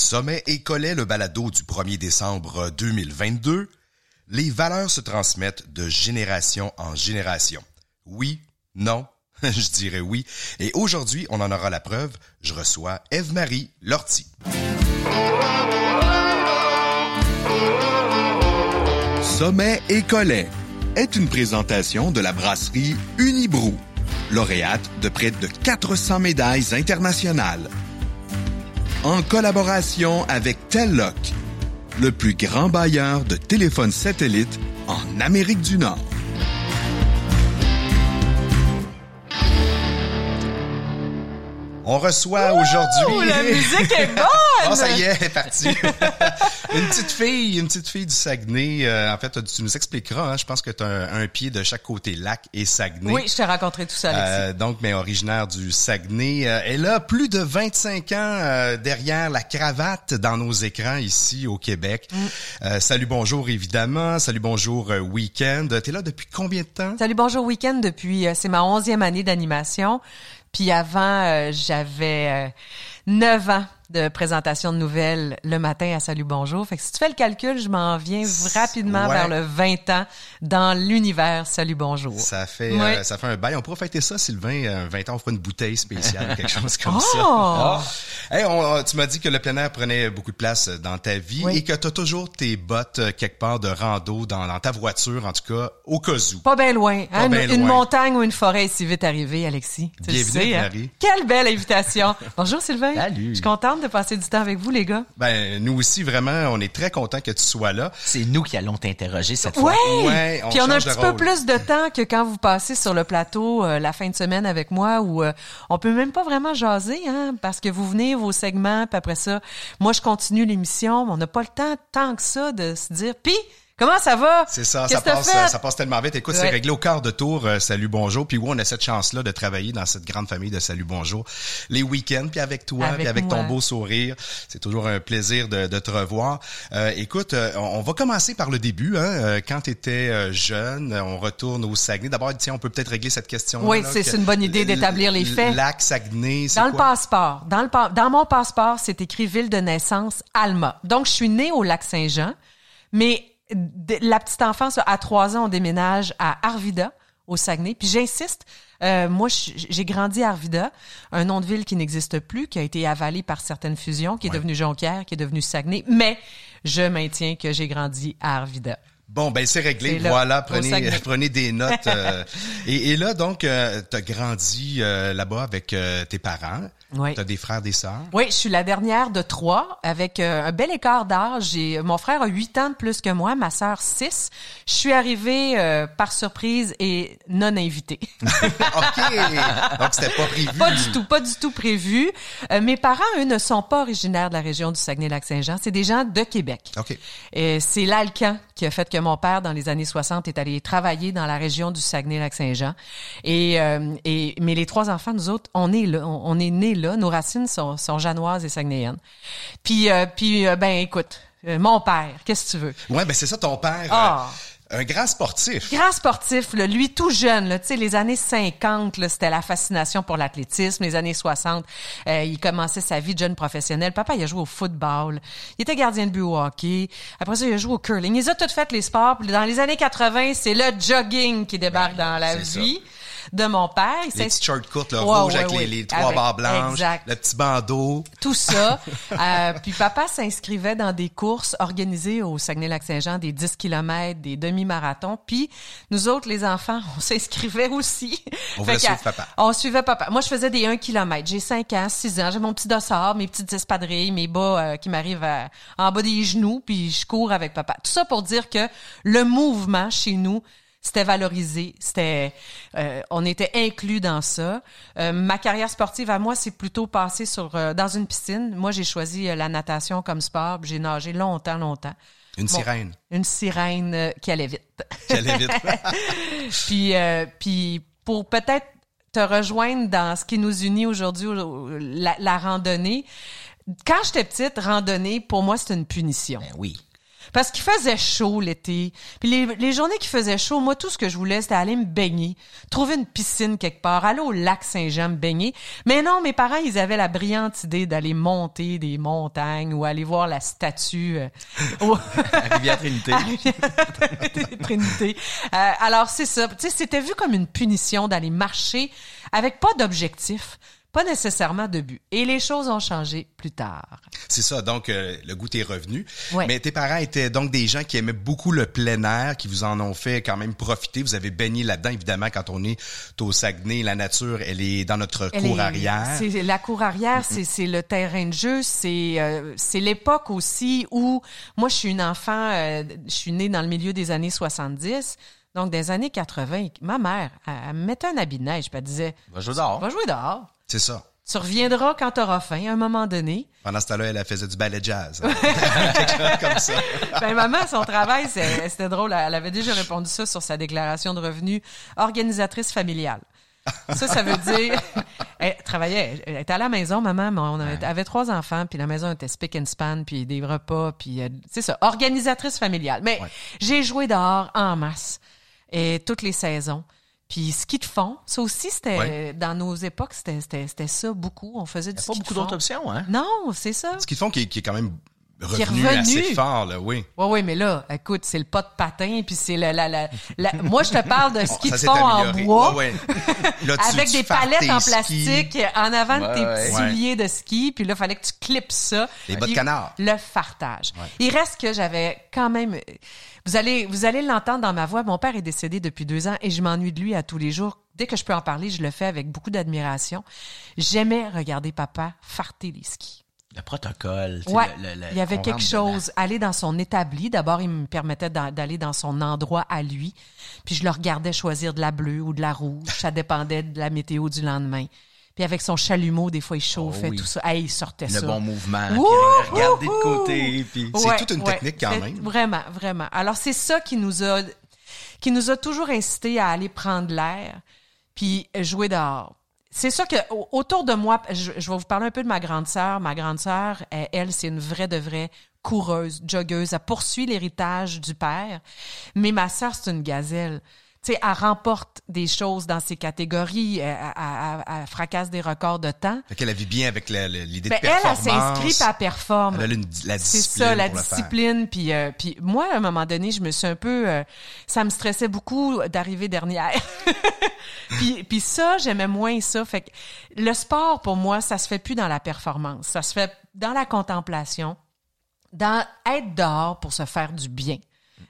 Sommet et Collet, le balado du 1er décembre 2022. Les valeurs se transmettent de génération en génération. Oui, non, je dirais oui. Et aujourd'hui, on en aura la preuve. Je reçois Eve-Marie Lortie. Sommet et Collet est une présentation de la brasserie Unibrou, lauréate de près de 400 médailles internationales. En collaboration avec Telloc, le plus grand bailleur de téléphones satellites en Amérique du Nord. On reçoit aujourd'hui. Oh, la musique est bonne! oh, ça y est, elle est partie. une petite fille, une petite fille du Saguenay. Euh, en fait, tu nous expliqueras. Hein, je pense que tu as un, pied de chaque côté, lac et Saguenay. Oui, je t'ai raconté tout ça, Alexis. Euh, donc, mais originaire du Saguenay. Euh, elle a plus de 25 ans euh, derrière la cravate dans nos écrans ici au Québec. Mm. salut, bonjour, évidemment. Salut, bonjour, week-end. T'es là depuis combien de temps? Salut, bonjour, week-end. Depuis, c'est ma onzième année d'animation. Puis avant, euh, j'avais 9 euh, ans de présentation de nouvelles le matin à Salut Bonjour. Fait que si tu fais le calcul, je m'en viens rapidement vers le 20 ans dans l'univers Salut Bonjour. Ça fait euh, ça fait un bail. On pourrait fêter ça, Sylvain. 20 ans, on fera une bouteille spéciale, quelque chose comme ça. Oh! Hey, on, tu m'as dit que le plein air prenait beaucoup de place dans ta vie et que tu as toujours tes bottes quelque part de rando dans, dans, ta voiture, en tout cas, au cas où. Pas bien loin. Pas hein? une, montagne ou une forêt est si vite arrivée, Alexis. Tu Bienvenue, hein? Quelle belle invitation. Bonjour, Sylvain. Salut. Je suis contente de passer du temps avec vous, les gars? Ben, nous aussi, vraiment, on est très contents que tu sois là. C'est nous qui allons t'interroger cette fois. Ouais. on Puis on a un petit peu plus de temps que quand vous passez sur le plateau euh, la fin de semaine avec moi où euh, on peut même pas vraiment jaser, hein, parce que vous venez vos segments, puis après ça, moi je continue l'émission, mais on n'a pas le temps tant que ça de se dire, puis Comment ça va? C'est ça, ça passe, ça passe tellement vite. Écoute, c'est réglé au quart de tour. Euh, salut, bonjour. Puis oui, on a cette chance-là de travailler dans cette grande famille de Salut, bonjour. Les week-ends, puis avec toi, puis avec ton beau sourire. C'est toujours un plaisir de, de te revoir. Euh, écoute, euh, on va commencer par le début. Hein. Quand tu étais jeune, on retourne au Saguenay. D'abord, tiens, on peut peut-être régler cette question. Oui, c'est une bonne idée d'établir les faits. Lac Saguenay, Dans le passeport. Dans, le, dans mon passeport, c'est écrit ville de naissance Alma. Donc, je suis née au Lac Saint-Jean, mais la petite enfance, à trois ans, on déménage à Arvida, au Saguenay. Puis j'insiste, euh, moi, j'ai grandi à Arvida, un nom de ville qui n'existe plus, qui a été avalé par certaines fusions, qui est devenu Jonquière, qui est devenu Saguenay, mais je maintiens que j'ai grandi à Arvida. Bon, ben c'est réglé. voilà, prenez, prenez des notes. Euh, et, et, là, donc, euh, tu as grandi euh, là-bas avec tes parents. Oui. Tu as des frères, des sœurs? Oui, je suis la dernière de trois, avec un bel écart d'âge. Mon frère a huit ans de plus que moi, ma sœur six. Je suis arrivée par surprise et non invitée. OK. Donc, c'était pas prévu. Pas du tout, pas du tout prévu. mes parents, eux, ne sont pas originaires de la région du Saguenay-Lac-Saint-Jean. C'est des gens de Québec. OK. C'est l'Alcan qui a fait que mon père, dans les années 60, est allé travailler dans la région du Saguenay-Lac-Saint-Jean. Et, euh, et, mais les trois enfants, nous autres, on est là, on, est nés là. Nos racines sont, sont janoises et saguenayennes. Puis, euh, puis euh, ben écoute, mon père, qu'est-ce que tu veux? Ouais, ben c'est ça, ton père. Ah. Un grand sportif. Grand sportif, là, lui tout jeune, là, les années 50, là, c'était la fascination pour l'athlétisme. Les années 60, euh, il commençait sa vie de jeune professionnel. Papa, il a joué au football. Il était gardien de but au hockey. Après ça, il a joué au curling. Il a tout fait les sports. dans les années 80, c'est le jogging qui débarque dans la vie de mon père. Les petits short courts, le rouge avec Les, trois barres blanches, le petit bandeau. Tout ça. euh, puis papa s'inscrivait dans des courses organisées au Saguenay-Lac-Saint-Jean, des 10 km, des demi-marathons. Puis nous autres, les enfants, on s'inscrivait aussi. On voulait suivre papa. On suivait papa. Moi, je faisais des 1 km. J'ai 5 ans, 6 ans. J'ai mon petit dossard, mes petites espadrilles, mes bas euh, qui m'arrivent en bas des genoux, puis je cours avec papa. Tout ça pour dire que le mouvement chez nous, c'était valorisé, c'était, euh, on était inclus dans ça. Euh, ma carrière sportive à moi, c'est plutôt passé sur euh, dans une piscine. Moi, j'ai choisi la natation comme sport. J'ai nagé longtemps, longtemps. Une sirène. Une sirène qui allait vite. Qui allait vite. puis, puis pour peut-être te rejoindre dans ce qui nous unit aujourd'hui, la, la randonnée. Quand j'étais petite, randonnée, pour moi, c'est une punition. Ben oui. Parce qu'il faisait chaud l'été. Puis les, les journées qui faisaient chaud, moi, tout ce que je voulais, c'était aller me baigner, trouver une piscine quelque part, aller au lac Saint-Jean me baigner. Mais non, mes parents, ils avaient la brillante idée d'aller monter des montagnes ou aller voir la statue euh, au- À Rivière-Trinité. Trinité. Euh, alors, c'est ça. Tu sais, c'était vu comme une punition d'aller marcher avec pas d'objectif, pas nécessairement de but. Et les choses ont changé plus tard. C'est ça, donc euh, le goût est revenu. Ouais. Mais tes parents étaient donc des gens qui aimaient beaucoup le plein air, qui vous en ont fait quand même profiter. Vous avez baigné là-dedans, évidemment, quand on est au Saguenay, la nature, elle est dans notre Elle cour est- arrière. C'est la cour arrière, c'est c'est le terrain de jeu, c'est euh, c'est l'époque aussi où moi je suis une enfant, euh, je suis née dans le milieu des années 70. Donc, des années 80, ma mère, elle, elle me mettait un habit de neige, puis elle disait, Va jouer dehors. va jouer dehors. C'est ça. Tu reviendras quand tu auras faim, à un moment donné. Pendant ce temps-là, elle elle faisait du ballet jazz. Comme ça. Ben, maman, son travail, c'était drôle. Elle avait déjà répondu ça sur sa déclaration de revenus. Organisatrice familiale. Ça, ça veut dire, elle travaillait, elle était à la maison, maman, mais on avait, avait trois enfants, puis la maison était spick and span, puis des repas, puis euh, c'est ça, organisatrice familiale. Mais Ouais. j'ai joué dehors en masse, et toutes les saisons. Puis ski de fond, ça aussi, c'était, Ouais. dans nos époques, c'était, ça beaucoup. On faisait du Pas ski beaucoup de fond. d'autres options, hein? Non, c'est ça. Ce qu'ils font qui, est- qui est quand même revenu, revenu. assez fort, là, oui. Oui, oui, mais là, écoute, c'est le pas de patin, puis c'est la, la, la, la- Moi, je te parle de ski de fond en bois, Ouais, ouais. Là, tu- avec tu des palettes tes en skis, plastique en avant de Ouais, tes petits souliers de ski, puis là, il fallait que tu clips ça. Les bas de canard. Le fartage. Il reste que j'avais quand même... Vous allez, vous allez l'entendre dans ma voix. Mon père est décédé depuis deux ans et je m'ennuie de lui à tous les jours. Dès que je peux en parler, je le fais avec beaucoup d'admiration. J'aimais regarder papa farter les skis. Le protocole. Ouais, le- le- le- il y avait quelque dedans. chose. Aller dans son établi. D'abord, il me permettait d'a- d'aller dans son endroit à lui. Puis je le regardais choisir de la bleue ou de la rouge. Ça dépendait de la météo du lendemain. Puis avec son chalumeau, des fois, il chauffait, Oh oui. tout ça. Hey, il sortait Le ça. bon mouvement. Ouh, puis regarder ouh, de côté. Puis... C'est toute une technique quand même. Vraiment, vraiment. Alors c'est ça qui nous a qui nous a toujours incité à aller prendre l'air puis jouer dehors. C'est ça que au- autour de moi, je, je vais vous parler un peu de ma grande sœur. Ma grande sœur, elle, elle, c'est une vraie de vraie coureuse, joggeuse. Elle poursuit l'héritage du père. Mais ma sœur, c'est une gazelle. Tu sais, elle remporte des choses dans ses catégories, elle, elle- elle- elle fracasse des records de temps. Fait qu'elle vit bien avec l'idée Ben, de elle, elle performance. s'inscrit elle performe. Elle a une- la C'est ça, la pour discipline. Puis, euh, puis moi, à un moment donné, je me suis un peu... euh, ça me stressait beaucoup d'arriver dernière. puis, puis ça, j'aimais moins ça. Fait que le sport, pour moi, ça se fait plus dans la performance. Ça se fait dans la contemplation, dans être dehors pour se faire du bien.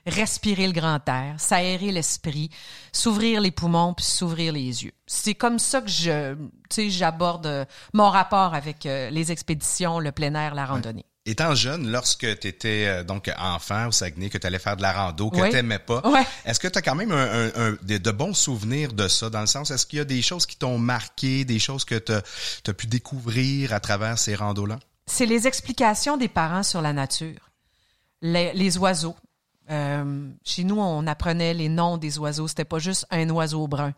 Respirer le grand air, s'aérer l'esprit, s'ouvrir les poumons puis s'ouvrir les yeux. C'est comme ça que je, tu sais, j'aborde euh, mon rapport avec euh, les expéditions, le plein air, la randonnée. Étant jeune, lorsque tu étais donc enfant au Saguenay, que tu allais faire de la rando, que Oui. tu n'aimais pas, est-ce que tu as quand même un, un- un- de, de bons souvenirs de ça, dans le sens, est-ce qu'il y a des choses qui t'ont marqué, des choses que tu as pu découvrir à travers ces randos-là? C'est les explications des parents sur la nature. Les, les oiseaux. Euh, chez nous, on apprenait les noms des oiseaux. C'était pas juste un oiseau brun.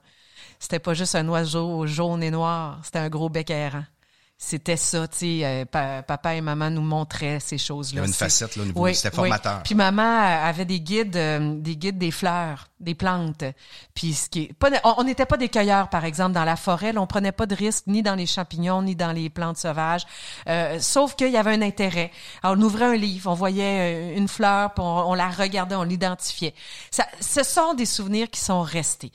C'était pas juste un oiseau jaune et noir. C'était un gros bec errant. C'était ça, tu sais. euh, pa- papa et maman nous montraient ces choses-là. Il y avait une facette là, au niveau, Oui, c'était oui. formateur. Puis maman euh, avait des guides, euh, des guides des fleurs, des plantes. Puis ce qui est pas, on n'était pas des cueilleurs par exemple dans la forêt, là, on prenait pas de risques ni dans les champignons ni dans les plantes sauvages. Euh, sauf qu'il y avait un intérêt. Alors, on ouvrait un livre, on voyait euh, une fleur, puis on, on la regardait, on l'identifiait. Ça, ce sont des souvenirs qui sont restés.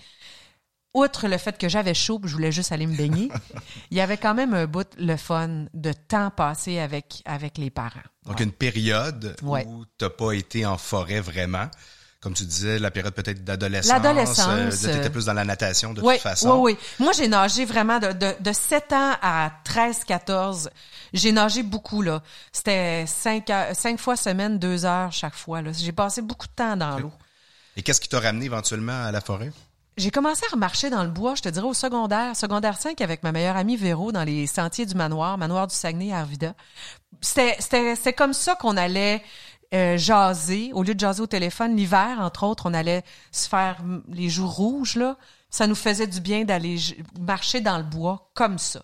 Outre le fait que j'avais chaud, je voulais juste aller me baigner, il y avait quand même un bout le fun de temps passé avec avec les parents. Donc, une période Ouais. où tu pas été en forêt vraiment. Comme tu disais, la période peut-être d'adolescence. L'adolescence, tu étais euh, plus dans la natation de Oui, toute façon. oui, oui. Moi, j'ai nagé vraiment de, de, de 7 ans à 13, 14. J'ai nagé beaucoup, là. C'était 5, heures- cinq fois semaine, 2 heures chaque fois, là. J'ai passé beaucoup de temps dans l'eau. Et qu'est-ce qui t'a ramené éventuellement à la forêt? J'ai commencé à remarcher dans le bois, je te dirais, au secondaire. Secondaire 5 avec ma meilleure amie Véro dans les sentiers du manoir, manoir du Saguenay à Arvida. C'était, comme ça qu'on allait euh, jaser. Au lieu de jaser au téléphone, l'hiver, entre autres, on allait se faire les joues rouges, là. Ça nous faisait du bien d'aller marcher dans le bois comme ça.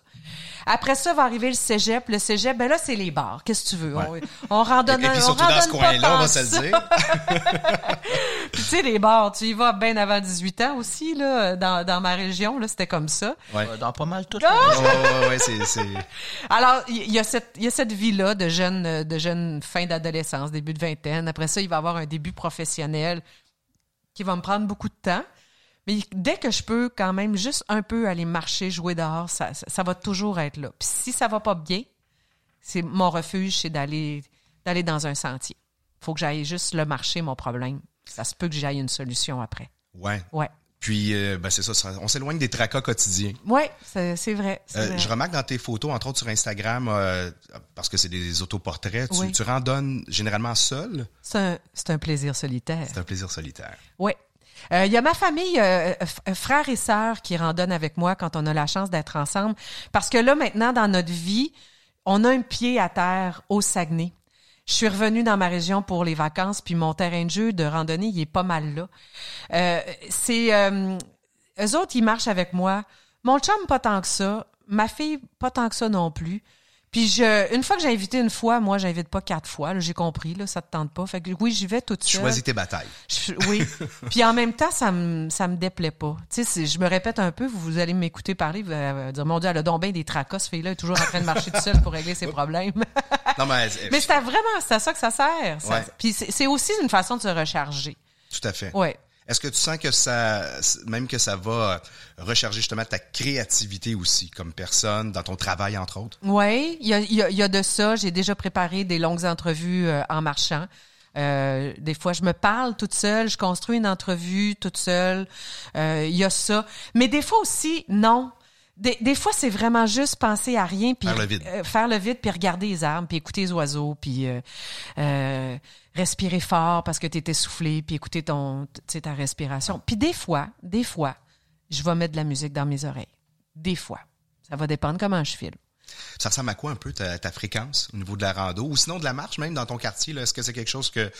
Après ça, va arriver le cégep. Le cégep, ben là, c'est les bars. Qu'est-ce que tu veux? On, on randonne Et, et puis on surtout dans ce coin-là, on va se le dire. Puis tu sais, les bars, tu y vas bien avant 18 ans aussi, là, dans, dans ma région, là, c'était comme ça. Ouais. Euh, Dans pas mal tout. Ouais, ouais, ouais, ouais, c'est, c'est... Alors, il y a cette, il y a cette vie-là de jeune, de jeune fin d'adolescence, début de vingtaine. Après ça, il va y avoir un début professionnel qui va me prendre beaucoup de temps. Mais dès que je peux quand même juste un peu aller marcher, jouer dehors, ça, ça, ça va toujours être là. Puis si ça va pas bien, c'est mon refuge, c'est d'aller d'aller dans un sentier. Faut que j'aille juste le marcher, mon problème. Ça se peut que j'aille une solution après. Ouais. Ouais. Puis, euh, ben c'est ça, ça- on s'éloigne des tracas quotidiens. Ouais, c'est vrai. Euh, vrai. je remarque dans tes photos, entre autres sur Instagram, euh, parce que c'est des autoportraits, tu, Oui. tu randonnes généralement seul? C'est un, c'est un plaisir solitaire. C'est un plaisir solitaire. Oui. Euh, Il y a ma famille, euh, euh, frères et sœurs, qui randonnent avec moi quand on a la chance d'être ensemble. Parce que là, maintenant, dans notre vie, on a un pied à terre au Saguenay. Je suis revenue dans ma région pour les vacances, puis mon terrain de jeu de randonnée, il est pas mal là. Euh, c'est euh, eux autres, ils marchent avec moi. Mon chum, pas tant que ça. Ma fille, pas tant que ça non plus. Puis je, une fois que j'ai invité une fois, moi, j'invite pas quatre fois. J'ai compris, là, ça te tente pas. Fait que oui, j'y vais toute Tu seule. choisis tes batailles. Je- oui. Puis en même temps, ça me ça me déplaît pas. Tu sais, je me répète un peu, vous, vous allez m'écouter parler, vous allez dire mon dieu, elle a donc bien des tracas, ce fille-là est toujours en train de marcher toute seule pour régler ses problèmes. Non, mais, euh, Mais c'est à vraiment c'est à ça que ça sert. ça. Ouais. Puis c'est c'est aussi une façon de se recharger. tout à fait. Ouais. Est-ce que tu sens que ça, même que ça va recharger justement ta créativité aussi, comme personne, dans ton travail, entre autres? Oui, il y a, y, y a de ça. J'ai déjà préparé des longues entrevues euh, en marchant. Euh, des fois, je me parle toute seule, je construis une entrevue toute seule. Euh, Il y a ça. Mais des fois aussi, non. Des, des fois, c'est vraiment juste penser à rien, puis Faire le vide. euh, faire le vide, puis regarder les arbres, puis écouter les oiseaux, puis euh, euh, respirer fort parce que tu es essoufflé, puis écouter ton, ta respiration. Puis des fois, des fois, je vais mettre de la musique dans mes oreilles. Des fois. Ça va dépendre comment je file. Ça ressemble à quoi un peu ta, fréquence au niveau de la rando ou sinon de la marche même dans ton quartier? Est-ce que c'est quelque chose que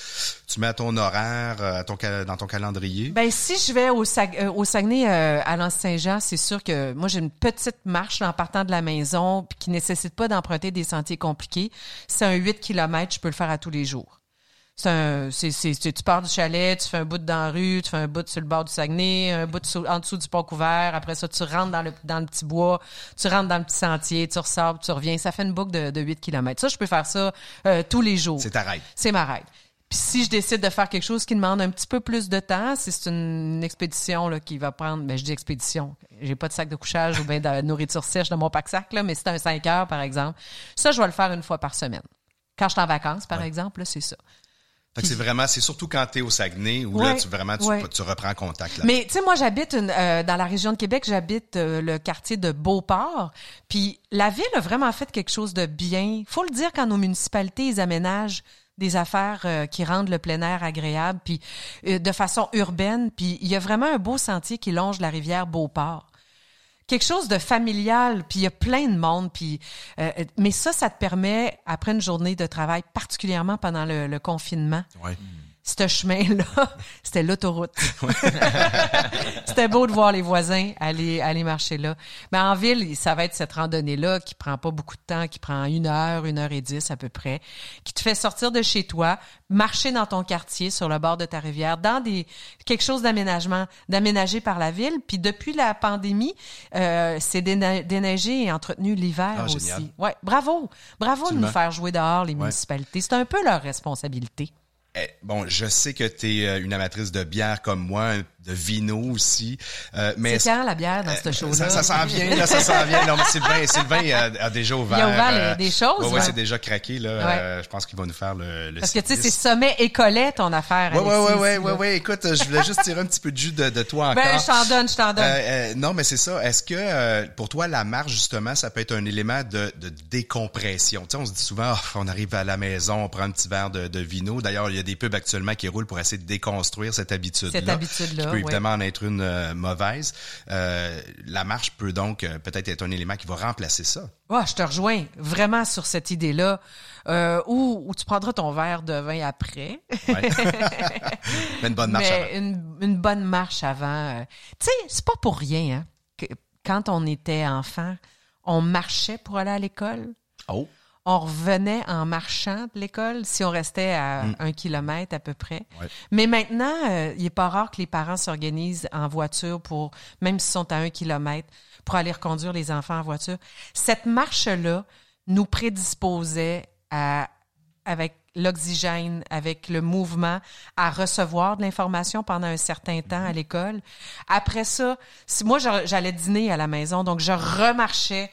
tu mets à ton horaire, euh, dans ton calendrier? Ben si je vais au, Sag- euh, au Saguenay euh, à l'Anse-Saint-Jean, c'est sûr que moi j'ai une petite marche en partant de la maison qui nécessite pas d'emprunter des sentiers compliqués. C'est un 8 km, je peux le faire à tous les jours. C'est un, tu pars du chalet, tu fais un bout dans la rue, tu fais un bout sur le bord du Saguenay, un bout sous- en dessous du pont couvert. Après ça, tu rentres dans le, dans le petit bois, tu rentres dans le petit sentier, tu ressors, tu reviens. Ça fait une boucle de, de 8 km. Ça, je peux faire ça euh, tous les jours. C'est ta règle. C'est ma règle. Puis si je décide de faire quelque chose qui demande un petit peu plus de temps, si c'est une expédition là, qui va prendre, ben je dis expédition, j'ai pas de sac de couchage ou bien de nourriture sèche dans mon pack-sac, mais c'est un 5 heures, par exemple. Ça, je vais le faire une fois par semaine. Quand je suis en vacances, par exemple, là, c'est ça. C'est vraiment, c'est surtout quand t'es au Saguenay où là, tu vraiment, tu, ouais. tu reprends contact là. Mais tu sais, moi, j'habite une- euh, dans la région de Québec, j'habite euh, le quartier de Beauport. Puis la ville a vraiment fait quelque chose de bien. faut le dire quand nos municipalités, ils aménagent des affaires euh, qui rendent le plein air agréable, puis euh, de façon urbaine. Puis il y a vraiment un beau sentier qui longe la rivière Beauport. Quelque chose de familial, puis il y a plein de monde, puis euh, mais ça, ça te permet après une journée de travail, particulièrement pendant le, le confinement, Ouais. Ce chemin-là, c'était l'autoroute. c'était beau de voir les voisins aller, aller marcher là. Mais en ville, ça va être cette randonnée-là qui prend pas beaucoup de temps, qui prend une heure, une heure et dix à peu près, qui te fait sortir de chez toi, marcher dans ton quartier, sur le bord de ta rivière, dans des quelque chose d'aménagement, d'aménagé par la ville. Puis depuis la pandémie, euh, c'est déneigé et entretenu l'hiver Ah, aussi. génial. Ouais, bravo, bravo de nous faire jouer dehors les municipalités. C'est un peu leur responsabilité. Eh, bon, je sais que tu es une amatrice de bière comme moi, de vino aussi. Euh, mais C'est quand la bière dans ce show-là? Ça, ça s'en vient, là, ça s'en vient. Non, mais Sylvain, Sylvain a, a déjà ouvert. Il a ouvert les- euh, des choses, Ouais, ouais, ouais. c'est déjà craqué, là. Ouais. Euh, je pense qu'il va nous faire le, le Parce que tu sais, c'est sommet et collet ton affaire. Ouais, ouais, Alexis, ouais, ouais, ici, ouais, là. ouais. Écoute, je voulais juste tirer un petit peu de jus de, de toi encore. Ben, je t'en donne, je t'en donne. Euh, euh, non, mais c'est ça. Est-ce que euh, pour toi, la marche, justement, ça peut être un élément de, de décompression? Tu sais, on se dit souvent, Ah, on arrive à la maison, on prend un petit verre de, de vino. D'ailleurs, il y a des pubs actuellement qui roulent pour essayer de déconstruire cette habitude-là. Cette habitude-là, Qui peut ouais. évidemment en être une euh, mauvaise. Euh, la marche peut donc euh, peut-être être un élément qui va remplacer ça. Ouais, je te rejoins vraiment sur cette idée-là. Où, où tu prendras ton verre de vin après. Ouais. mais une bonne marche Mais avant. Une, une bonne marche avant. Tu sais, c'est pas pour rien, hein, que quand on était enfant, on marchait pour aller à l'école. Oh. On revenait en marchant de l'école si on restait à Mm. un kilomètre à peu près. Ouais. Mais maintenant, euh, il est pas rare que les parents s'organisent en voiture pour, même s'ils sont à un kilomètre, pour aller reconduire les enfants en voiture. Cette marche-là nous prédisposait à, avec l'oxygène, avec le mouvement, à recevoir de l'information pendant un certain temps à l'école. Après ça, si moi j'a- j'allais dîner à la maison, donc je remarchais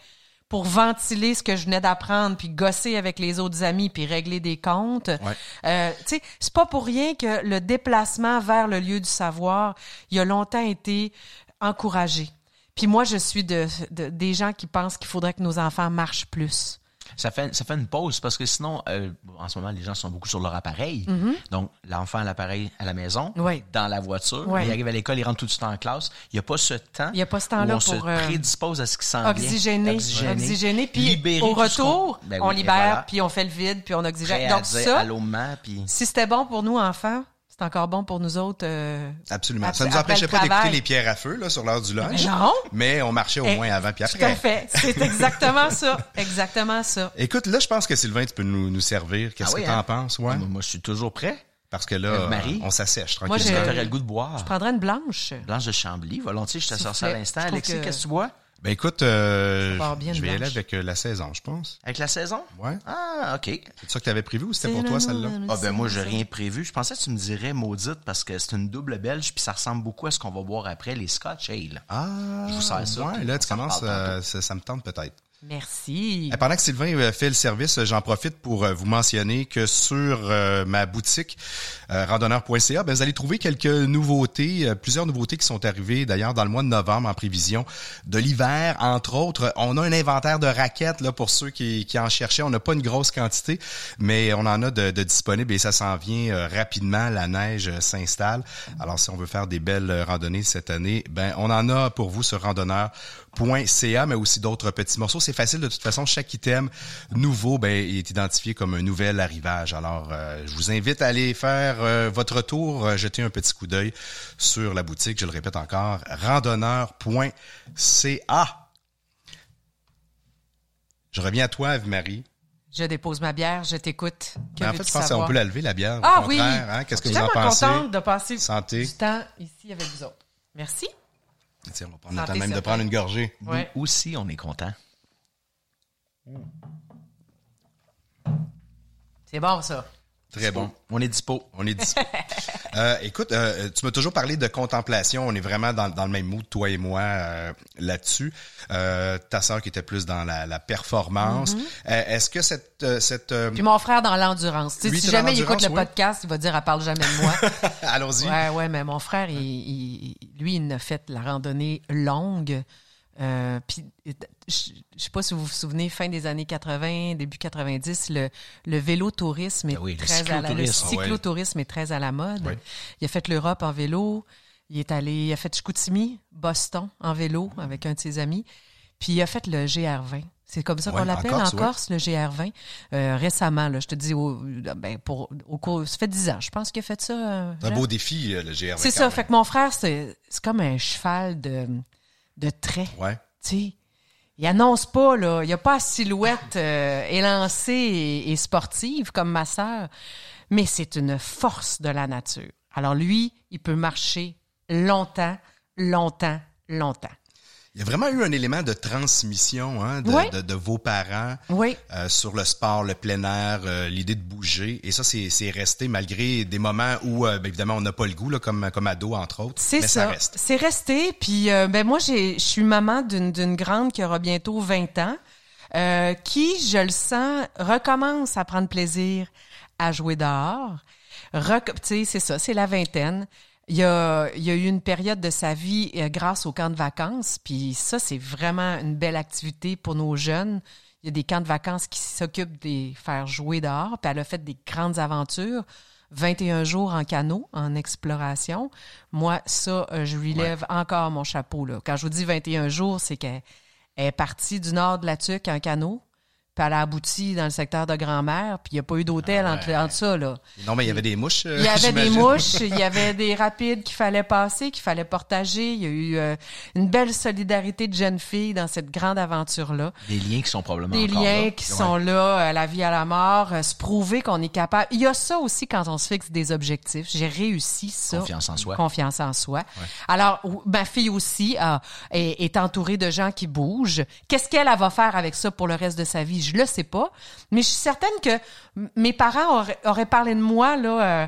pour ventiler ce que je venais d'apprendre, puis gosser avec les autres amis, puis régler des comptes. Ouais. Euh, tu sais, c'est pas pour rien que le déplacement vers le lieu du savoir, il a longtemps été encouragé. Puis moi, je suis de, de- des gens qui pensent qu'il faudrait que nos enfants marchent plus. Ça fait, ça fait une pause parce que sinon, euh, en ce moment, les gens sont beaucoup sur leur appareil. Donc, l'enfant a l'appareil à la maison. Oui. dans la voiture. Oui. Il arrive à l'école, il rentre tout de suite en classe. Il n'y a pas ce temps. Il y a pas ce temps-là où on pour, se euh, prédispose à ce qui s'en vient. Oxygéné, oxygéné, puis au retour, Ben on oui, libère, voilà. puis on fait le vide, puis on Prêt oxygène. à Donc dire ça, puis... si c'était bon pour nous enfants, c'est encore bon pour nous autres. euh, Absolument. Après- ça nous après empêchait pas d'écouter les pierres à feu là, sur l'heure du lunch. Non. Mais on marchait au Eh, moins avant puis Tout à après. fait. C'est exactement ça. Exactement ça. Écoute, là, je pense que Sylvain, tu peux nous, nous servir. Qu'est-ce Ah oui, que t'en hein? penses? Ouais? Moi, moi, je suis toujours prêt. Parce que là, Euh, Marie? on s'assèche Moi, tranquillement. que t'aurais le goût de boire? Je prendrais une blanche. Blanche de Chambly, volontiers, je te sors ça à l'instant. Alexis, que- qu'est-ce que tu bois? Ben écoute, euh, je vais y aller avec euh, la saison, je pense. Avec la saison? Ouais. Ah, OK. C'est ça que tu avais prévu ou c'était pour toi, celle-là? Ah ben moi, j'ai rien prévu. Je pensais que tu me dirais maudite parce que c'est une double belge puis ça ressemble beaucoup à ce qu'on va boire après, les Scotch Ale. Ah, Je vous sers ça, Ouais, là, tu commences, euh, ça, ça me tente peut-être. Merci. Et pendant que Sylvain euh, fait le service, euh, j'en profite pour euh, vous mentionner que sur ma boutique randonneur.ca, ben, vous allez trouver quelques nouveautés, plusieurs nouveautés qui sont arrivées d'ailleurs dans le mois de novembre en prévision de l'hiver. Entre autres, on a un inventaire de raquettes là pour ceux qui, qui en cherchaient. On n'a pas une grosse quantité, mais on en a de, de disponibles et ça s'en vient rapidement. La neige s'installe. Alors si on veut faire des belles randonnées cette année, ben on en a pour vous sur randonneur.ca, mais aussi d'autres petits morceaux. Facile de toute façon. Chaque item nouveau ben, est identifié comme un nouvel arrivage. Alors, euh, je vous invite à aller faire euh, votre tour, euh, jeter un petit coup d'œil sur la boutique. Je le répète encore, randonneur.ca. Je reviens à toi, Eve-Marie. Je dépose ma bière, je t'écoute. Que Ben, en fait, je pense qu'on peut la lever, la bière. Au Ah oui! hein? Qu'est-ce que Je vous suis en pensez? contente de passer Santé. du temps ici avec vous autres. Merci. Tiens, on va prendre le temps même de prendre une gorgée. Ouais. Nous aussi, on est content. C'est bon, ça. Très bon. On est dispo. On est dispo. Euh, écoute, euh, tu m'as toujours parlé de contemplation. On est vraiment dans, dans le même mood, toi et moi, euh, là-dessus. Ta sœur qui était plus dans la, la performance. Euh, Est-ce que cette... cette Puis mon frère dans l'endurance. Tu sais, Lui, si jamais il écoute le oui. podcast, il va dire, elle parle jamais de moi. Allons-y. ouais, ouais, mais mon frère, il, il- lui, il a fait la randonnée longue. Euh, puis, je sais pas si vous vous souvenez, fin des années 80, début 90, le, le vélo-tourisme est Ben oui, le très à la, le cyclotourisme. Ah ouais. est très à la mode. Ouais. Il a fait l'Europe en vélo. Il est allé, il a fait Chicoutimi, Boston en vélo avec un de ses amis. Puis il a fait le GR20. C'est comme ça Ouais, qu'on l'appelle en Corse, Corse, ouais. le GR20. Euh, récemment, là, je te dis, au, ben, pour, au cours, ça fait 10 ans, je pense qu'il a fait ça. euh, C'est un beau défi, euh, le GR. C'est ça. Fait que mon frère, c'est comme un cheval de, de trait. Ouais. Tu sais, il annonce pas, là. Il n'y a pas la silhouette euh, élancée et, et sportive comme ma sœur, mais c'est une force de la nature. Alors lui, il peut marcher longtemps, longtemps, longtemps. Il y a vraiment eu un élément de transmission hein, de, Ouais. de, de vos parents Oui. euh, sur le sport, le plein air, euh, l'idée de bouger. Et ça, c'est c'est resté malgré des moments où, euh, ben, évidemment, on n'a pas le goût, là, comme, comme ado, entre autres. C'est mais ça. reste. C'est resté. Puis euh, ben moi, j'ai, je suis maman d'une, grande qui aura bientôt 20 ans, euh, qui, je le sens, recommence à prendre plaisir à jouer dehors. Rec- tu sais, c'est ça, c'est la vingtaine. Il y, a, il y a eu une période de sa vie euh, grâce au camp de vacances, puis ça, c'est vraiment une belle activité pour nos jeunes. Il y a des camps de vacances qui s'occupent de faire jouer dehors, puis elle a fait des grandes aventures. 21 jours en canot, en exploration. Moi, ça, euh, je lui lève encore mon chapeau. Là. Quand je vous dis 21 jours, c'est qu'elle elle est partie du nord de la Tuque en canot, puis elle a abouti dans le secteur de grand-mère, puis il n'y a pas eu d'hôtel Ah entre, entre ça, là. Non, mais il y avait des mouches. euh, Il y avait des mouches, il y avait des rapides qu'il fallait passer, qu'il fallait portager. Il y a eu euh, une belle solidarité de jeunes filles dans cette grande aventure-là. Des liens qui sont probablement Des encore liens là. qui Ouais. sont là, à la vie, à la mort, euh, se prouver qu'on est capable. Il y a ça aussi quand on se fixe des objectifs. J'ai réussi ça. Confiance en soi. Confiance en soi. Alors, ma fille aussi est, est entourée de gens qui bougent. Qu'est-ce qu'elle elle va faire avec ça pour le reste de sa vie? Je le sais pas. Mais je suis certaine que mes parents auraient, auraient parlé de moi, là, euh,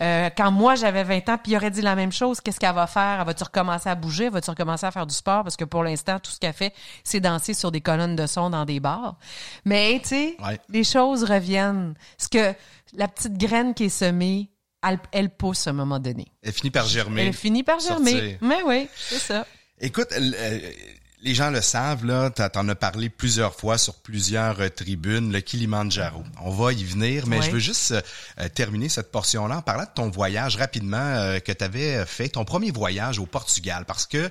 euh, quand moi j'avais 20 ans, puis ils auraient dit la même chose. Qu'est-ce qu'elle va faire? Elle va-tu recommencer à bouger? Va-tu recommencer à faire du sport? Parce que pour l'instant, tout ce qu'elle fait, c'est danser sur des colonnes de son dans des bars. Mais, tu sais, Ouais. les choses reviennent. Ce que la petite graine qui est semée, elle, elle pousse à un moment donné. Elle finit par germer. Elle finit par germer. sortir. Mais oui, c'est ça. Écoute, les gens le savent, là, t'en as parlé plusieurs fois sur plusieurs euh, tribunes, le Kilimanjaro. On va y venir, mais je veux juste euh, euh, terminer cette portion-là en parlant de ton voyage rapidement euh, que tu avais fait, ton premier voyage au Portugal, parce que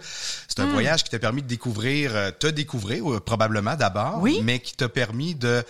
c'est Hmm. un voyage qui t'a permis de découvrir, te découvrir probablement d'abord, Oui. mais qui t'a permis de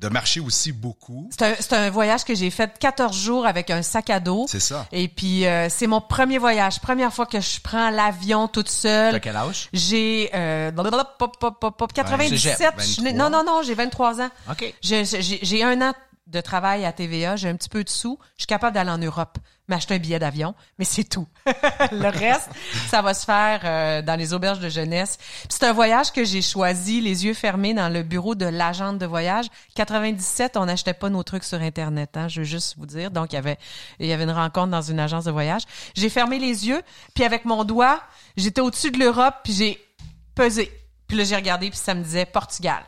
de marcher aussi beaucoup. C'est un, c'est un voyage que j'ai fait 14 jours avec un sac à dos. C'est ça. Et puis, euh, c'est mon premier voyage. Première fois que je prends l'avion toute seule. T'as quel âge? J'ai euh, blablabla, pop, pop, pop, pop, 97. cégep, je suis née- 23. non, non, non, j'ai 23 ans. OK. J'ai un an de travail à TVA, j'ai un petit peu de sous, je suis capable d'aller en Europe, m'acheter un billet d'avion, mais c'est tout. le reste, ça va se faire euh, dans les auberges de jeunesse. C'est un voyage que j'ai choisi les yeux fermés dans le bureau de l'agente de voyage. 97, on n'achetait pas nos trucs sur internet, hein, je veux juste vous dire. Donc il y avait il y avait une rencontre dans une agence de voyage. J'ai fermé les yeux, puis avec mon doigt, j'étais au-dessus de l'Europe, puis j'ai pesé. Puis là j'ai regardé, puis ça me disait Portugal.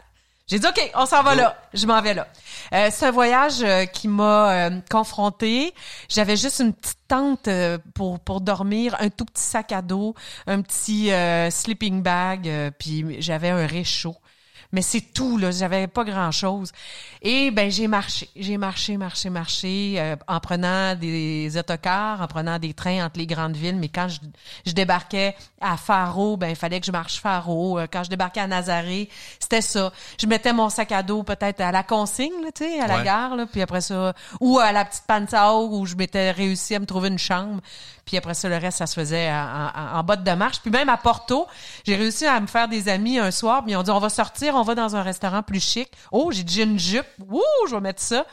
J'ai dit, OK, on s'en va là. Je m'en vais là. Euh, c'est un voyage euh, qui m'a euh, confrontée. J'avais juste une petite tente euh, pour, pour dormir, un tout petit sac à dos, un petit euh, sleeping bag, euh, puis j'avais un réchaud. Mais c'est tout, là. J'avais pas grand-chose. Et ben j'ai marché. J'ai marché, marché, marché, euh, en prenant des autocars, en prenant des trains entre les grandes villes. Mais quand je, je débarquais à Faro, ben il fallait que je marche Faro. Euh, Quand je débarquais à Nazaré, c'était ça. Je mettais mon sac à dos peut-être à la consigne, là, tu sais, à la Ouais. gare, là, puis après ça, ou à la petite Pansao où je m'étais réussi à me trouver une chambre. Puis après ça, le reste, ça se faisait en, en, en botte de marche. Puis même à Porto, j'ai réussi à me faire des amis un soir. Puis ils ont dit, on va sortir, on va dans un restaurant plus chic. Oh, j'ai déjà une jupe. Ouh, je vais mettre ça.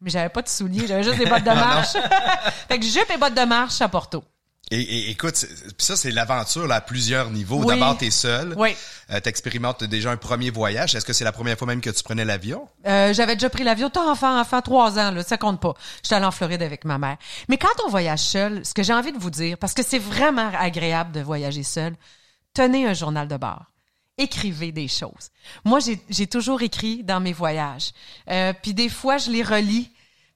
Mais j'avais pas de souliers, j'avais juste des bottes de marche. fait que jupe et bottes de marche à Porto. Et, et- écoute, ça, c'est l'aventure là, à plusieurs niveaux. Oui. D'abord, t'es seul. Oui. Euh, T'expérimentes déjà un premier voyage. Est-ce que c'est la première fois même que tu prenais l'avion? Euh, j'avais déjà pris l'avion, tant enfant, enfant, trois ans, là, ça compte pas. J'étais allée en Floride avec ma mère. Mais quand on voyage seul, ce que j'ai envie de vous dire, parce que c'est vraiment agréable de voyager seul, tenez un journal de bord. Écrivez des choses. Moi, j'ai- j'ai toujours écrit dans mes voyages. Euh, puis des fois, je les relis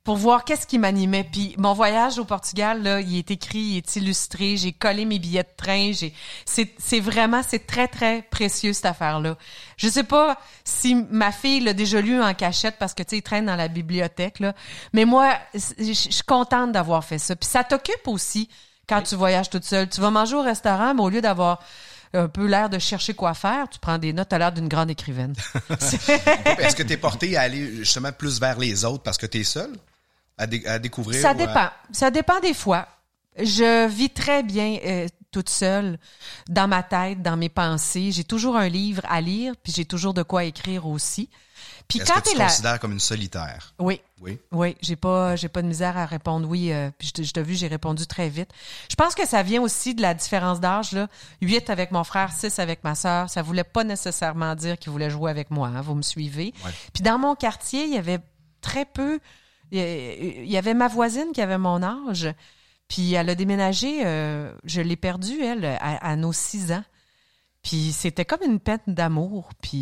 pour voir qu'est-ce qui m'animait. Puis mon voyage au Portugal, là, il est écrit, il est illustré. J'ai collé mes billets de train. J'ai, c'est, c'est vraiment, c'est très très précieux cette affaire-là. Je sais pas si ma fille l'a déjà lu en cachette parce que tu sais, il traîne dans la bibliothèque là. Mais moi, je suis contente d'avoir fait ça. Puis ça t'occupe aussi quand tu voyages toute seule. Tu vas manger au restaurant, mais au lieu d'avoir un peu l'air de chercher quoi faire, tu prends des notes à l'air d'une grande écrivaine. Est-ce que t'es porté à aller justement plus vers les autres parce que t'es seul à, dé- à découvrir? Ça à- dépend. Ça dépend des fois. Je vis très bien euh, toute seule, dans ma tête, dans mes pensées. J'ai toujours un livre à lire, puis j'ai toujours de quoi écrire aussi. Puis quand que tu te considères comme une solitaire? oui, Oui? oui, j'ai pas, j'ai pas de misère à répondre oui. euh, puis je t'ai vu, j'ai répondu très vite. Je pense que ça vient aussi de la différence d'âge là. Huit avec mon frère, six avec ma sœur. Ça voulait pas nécessairement dire qu'ils voulaient jouer avec moi. hein, vous me suivez. Ouais. Puis dans mon quartier, il y avait très peu. Il y- avait ma voisine qui avait mon âge. Puis elle a déménagé. euh, je l'ai perdue elle à, à nos six ans. Puis c'était comme une peine d'amour. Puis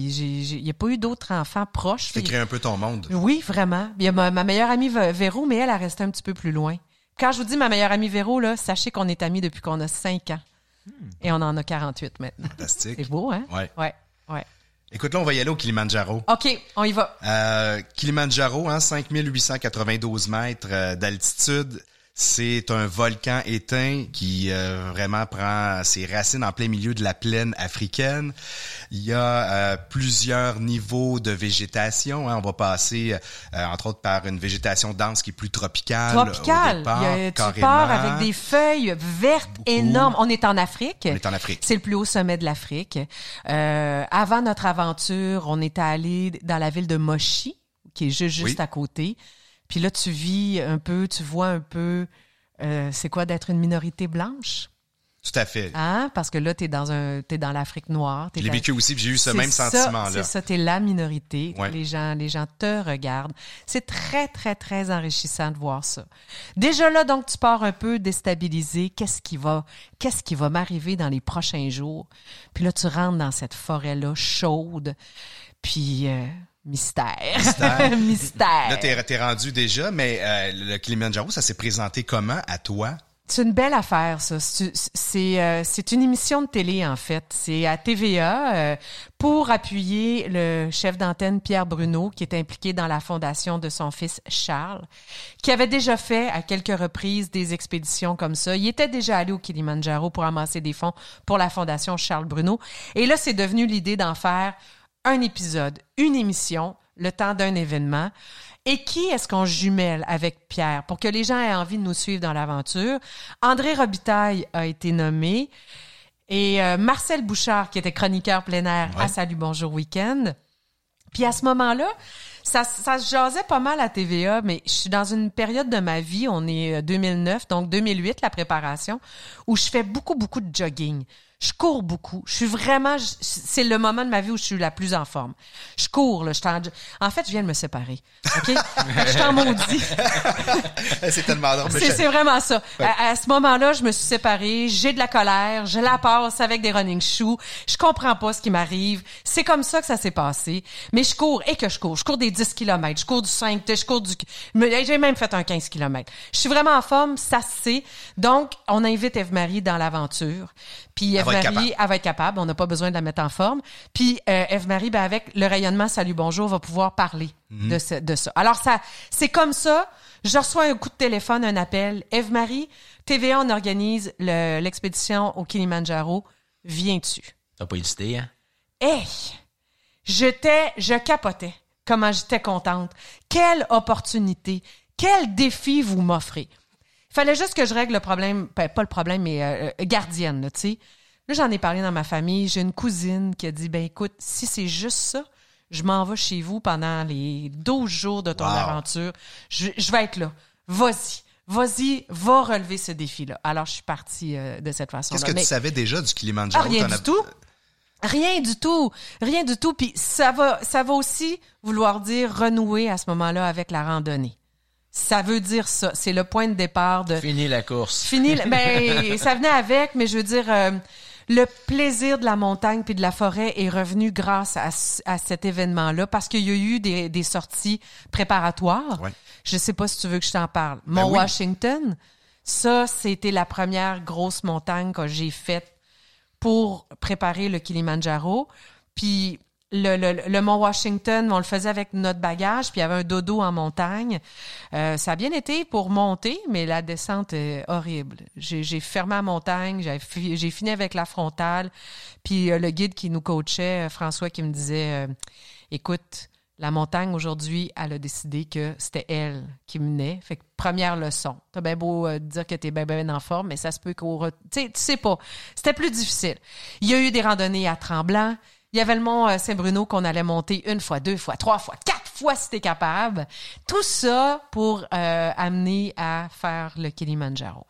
il n'y a pas eu d'autres enfants proches. Tu créé un peu ton monde. Oui, vraiment. Il y a ma, ma meilleure amie Vé- Véro, mais elle a resté un petit peu plus loin. Quand je vous dis ma meilleure amie Véro, là, sachez qu'on est amis depuis qu'on a 5 ans. Et on en a 48 maintenant. Fantastique. C'est beau, hein? Ouais, ouais. Écoute, là, on va y aller au Kilimanjaro. OK, on y va. Euh, Kilimanjaro, hein, 5892 mètres euh, d'altitude. C'est un volcan éteint qui euh, vraiment prend ses racines en plein milieu de la plaine africaine. Il y a euh, plusieurs niveaux de végétation. Hein. On va passer, euh, entre autres, par une végétation dense qui est plus tropicale. Tropicale. tu pars avec des feuilles vertes énormes. On est en Afrique. On est en Afrique. C'est le plus haut sommet de l'Afrique. avant notre aventure, on était allé dans la ville de Moshi, qui est juste, juste à côté. Puis là, tu vis un peu, tu vois un peu, euh, c'est quoi d'être une minorité blanche? Tout à fait. Hein? Parce que là, tu es dans un dans l'Afrique noire. Je l'ai vécu aussi, j'ai eu ce même sentiment-là. C'est ça, tu es la minorité. Les, gens, les gens te regardent. C'est très, très, très enrichissant de voir ça. Déjà là, donc, tu pars un peu déstabilisé. Qu'est-ce qui va, qu'est-ce qui va m'arriver dans les prochains jours? Puis là, tu rentres dans cette forêt-là chaude. Puis... Euh, Mystère. Mystère. Mystère. Là, t'es, rendu déjà, mais euh, le Kilimanjaro, ça s'est présenté comment à toi? C'est une belle affaire, ça. C'est, euh, c'est une émission de télé, en fait. C'est à TVA euh, pour appuyer le chef d'antenne Pierre Bruno, qui est impliqué dans la fondation de son fils Charles, qui avait déjà fait à quelques reprises des expéditions comme ça. Il était déjà allé au Kilimanjaro pour amasser des fonds pour la fondation Charles Bruno. Et là, c'est devenu l'idée d'en faire un épisode, une émission, le temps d'un événement. Et qui est-ce qu'on jumelle avec Pierre pour que les gens aient envie de nous suivre dans l'aventure? André Robitaille a été nommé et euh, Marcel Bouchard, qui était chroniqueur plein air à Salut Bonjour Week-end. Puis à ce moment-là, ça, ça se jasait pas mal à TVA, mais je suis dans une période de ma vie, on est 2009, euh, donc 2008, la préparation, où je fais beaucoup, beaucoup de jogging. Je cours beaucoup. Je suis vraiment, c'est le moment de ma vie où je suis la plus en forme. Je cours, là. Je en... en fait, je viens de me séparer. OK? je suis en maudit. c'est tellement drôle. C'est vraiment ça. À, ce moment-là, je me suis séparée. J'ai de la colère. Je la passe avec des running shoes. Je comprends pas ce qui m'arrive. C'est comme ça que ça s'est passé. Mais je cours et que je cours. Je cours des 10 km. Je cours du 5, je cours du, j'ai même fait un 15 km. Je suis vraiment en forme. Ça c'est. Donc, on invite Eve-Marie dans l'aventure. Puis Eve-Marie, elle va être capable. On n'a pas besoin de la mettre en forme. Puis euh, Eve-Marie, ben, avec le rayonnement Salut Bonjour, va pouvoir parler mhm. de, de ça. Alors, ça, c'est comme ça. Je reçois un coup de téléphone, un appel. Eve-Marie, TVA, on organise l'expédition au Kilimanjaro. Viens-tu? T'as pas hésité, hein? Hey! J'étais, je capotais. Comment j'étais contente. Quelle opportunité. Quel défi vous m'offrez fallait juste que je règle le problème, ben, pas le problème, mais euh, euh, gardienne, tu sais. Là, j'en ai parlé dans ma famille. J'ai une cousine qui a dit, ben écoute, si c'est juste ça, je m'en vais chez vous pendant les 12 jours de ton aventure. Je, vais être là. Vas-y. Vas-y, va relever ce défi-là. Alors, je suis partie euh, de cette façon-là. Qu'est-ce que tu savais déjà du Kilimanjaro? Ah, rien du tout. Rien du tout. Rien du tout. Puis ça va, ça va aussi vouloir dire renouer à ce moment-là avec la randonnée. Ça veut dire ça. C'est le point de départ de. Fini la course. Fini. ben, ça venait avec, mais je veux dire, euh, le plaisir de la montagne puis de la forêt est revenu grâce à, à cet événement-là parce qu'il y a eu des, des sorties préparatoires. Ouais. Je sais pas si tu veux que je t'en parle. Ben Mont Washington, ça, c'était la première grosse montagne que j'ai faite pour préparer le Kilimanjaro. Puis le, Mont Washington, on le faisait avec notre bagage, puis il y avait un dodo en montagne. Euh, ça a bien été pour monter, mais la descente est horrible. J'ai fermé la montagne, j'ai fini avec la frontale, puis euh, le guide qui nous coachait, euh, François, qui me disait, écoute, la montagne aujourd'hui, elle a décidé que c'était elle qui menait. Fait que première leçon. T'as bien beau dire que t'es bien bien en forme, mais ça se peut qu'au... Tu sais pas. C'était plus difficile. Il y a eu des randonnées à Tremblant. Il y avait le mont euh, Saint-Bruno qu'on allait monter une fois, deux fois, trois fois, quatre fois si t'es capable. Tout ça pour euh, amener à faire le Kilimanjaro.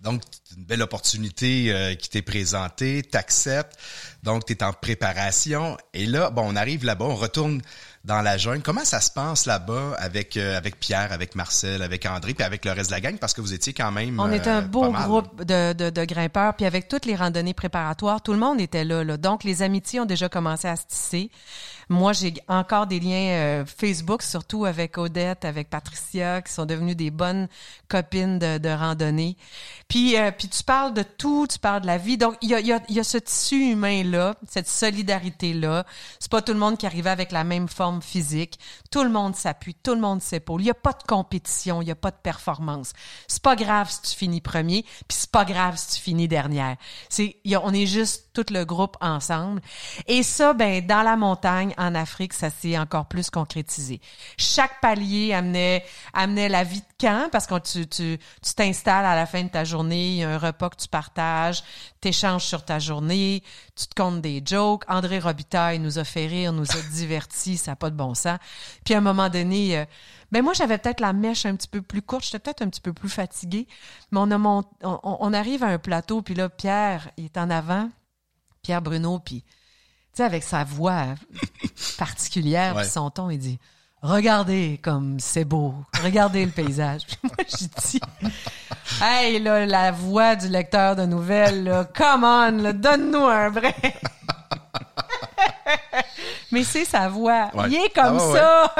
Donc, une belle opportunité euh, qui t'est présentée, t'acceptes. Donc, tu es en préparation. Et là, bon, on arrive là-bas, on retourne dans la jungle. Comment ça se passe là-bas avec euh, avec Pierre, avec Marcel, avec André, puis avec le reste de la gang, parce que vous étiez quand même. On était un euh, beau groupe de, de, de, grimpeurs, puis avec toutes les randonnées préparatoires, tout le monde était là, là. Donc les amitiés ont déjà commencé à se tisser. Moi, j'ai encore des liens euh, Facebook, surtout avec Odette, avec Patricia, qui sont devenues des bonnes copines de, de randonnée. Puis, euh, puis tu parles de tout, tu parles de la vie. Donc, il y a, y, a, y a ce tissu humain-là, cette solidarité-là. C'est pas tout le monde qui arrivait avec la même forme physique. Tout le monde s'appuie, tout le monde s'épaule. Il n'y a pas de compétition, il n'y a pas de performance. C'est pas grave si tu finis premier, puis c'est pas grave si tu finis dernière. C'est, on est juste tout le groupe ensemble. Et ça, ben, dans la montagne, en Afrique, ça s'est encore plus concrétisé. Chaque palier amenait, amenait la vie de camp parce que tu, tu, tu t'installes à la fin de ta journée, il y a un repas que tu partages, t'échanges sur ta journée, tu te comptes des jokes. André Robitaille nous a fait rire, nous a divertis, ça n'a pas de bon sens. Puis à un moment donné, euh, ben moi j'avais peut-être la mèche un petit peu plus courte, j'étais peut-être un petit peu plus fatiguée, mais on, a on, arrive à un plateau, puis là Pierre, il est en avant, Pierre Bruno, puis sais avec sa voix particulière, son ton, il dit regardez comme c'est beau, regardez le paysage. Puis moi, j'ai dit, hey, là, la voix du lecteur de nouvelles, là, come on, donne-nous un vrai. Mais c'est sa voix. Il est comme ah ça.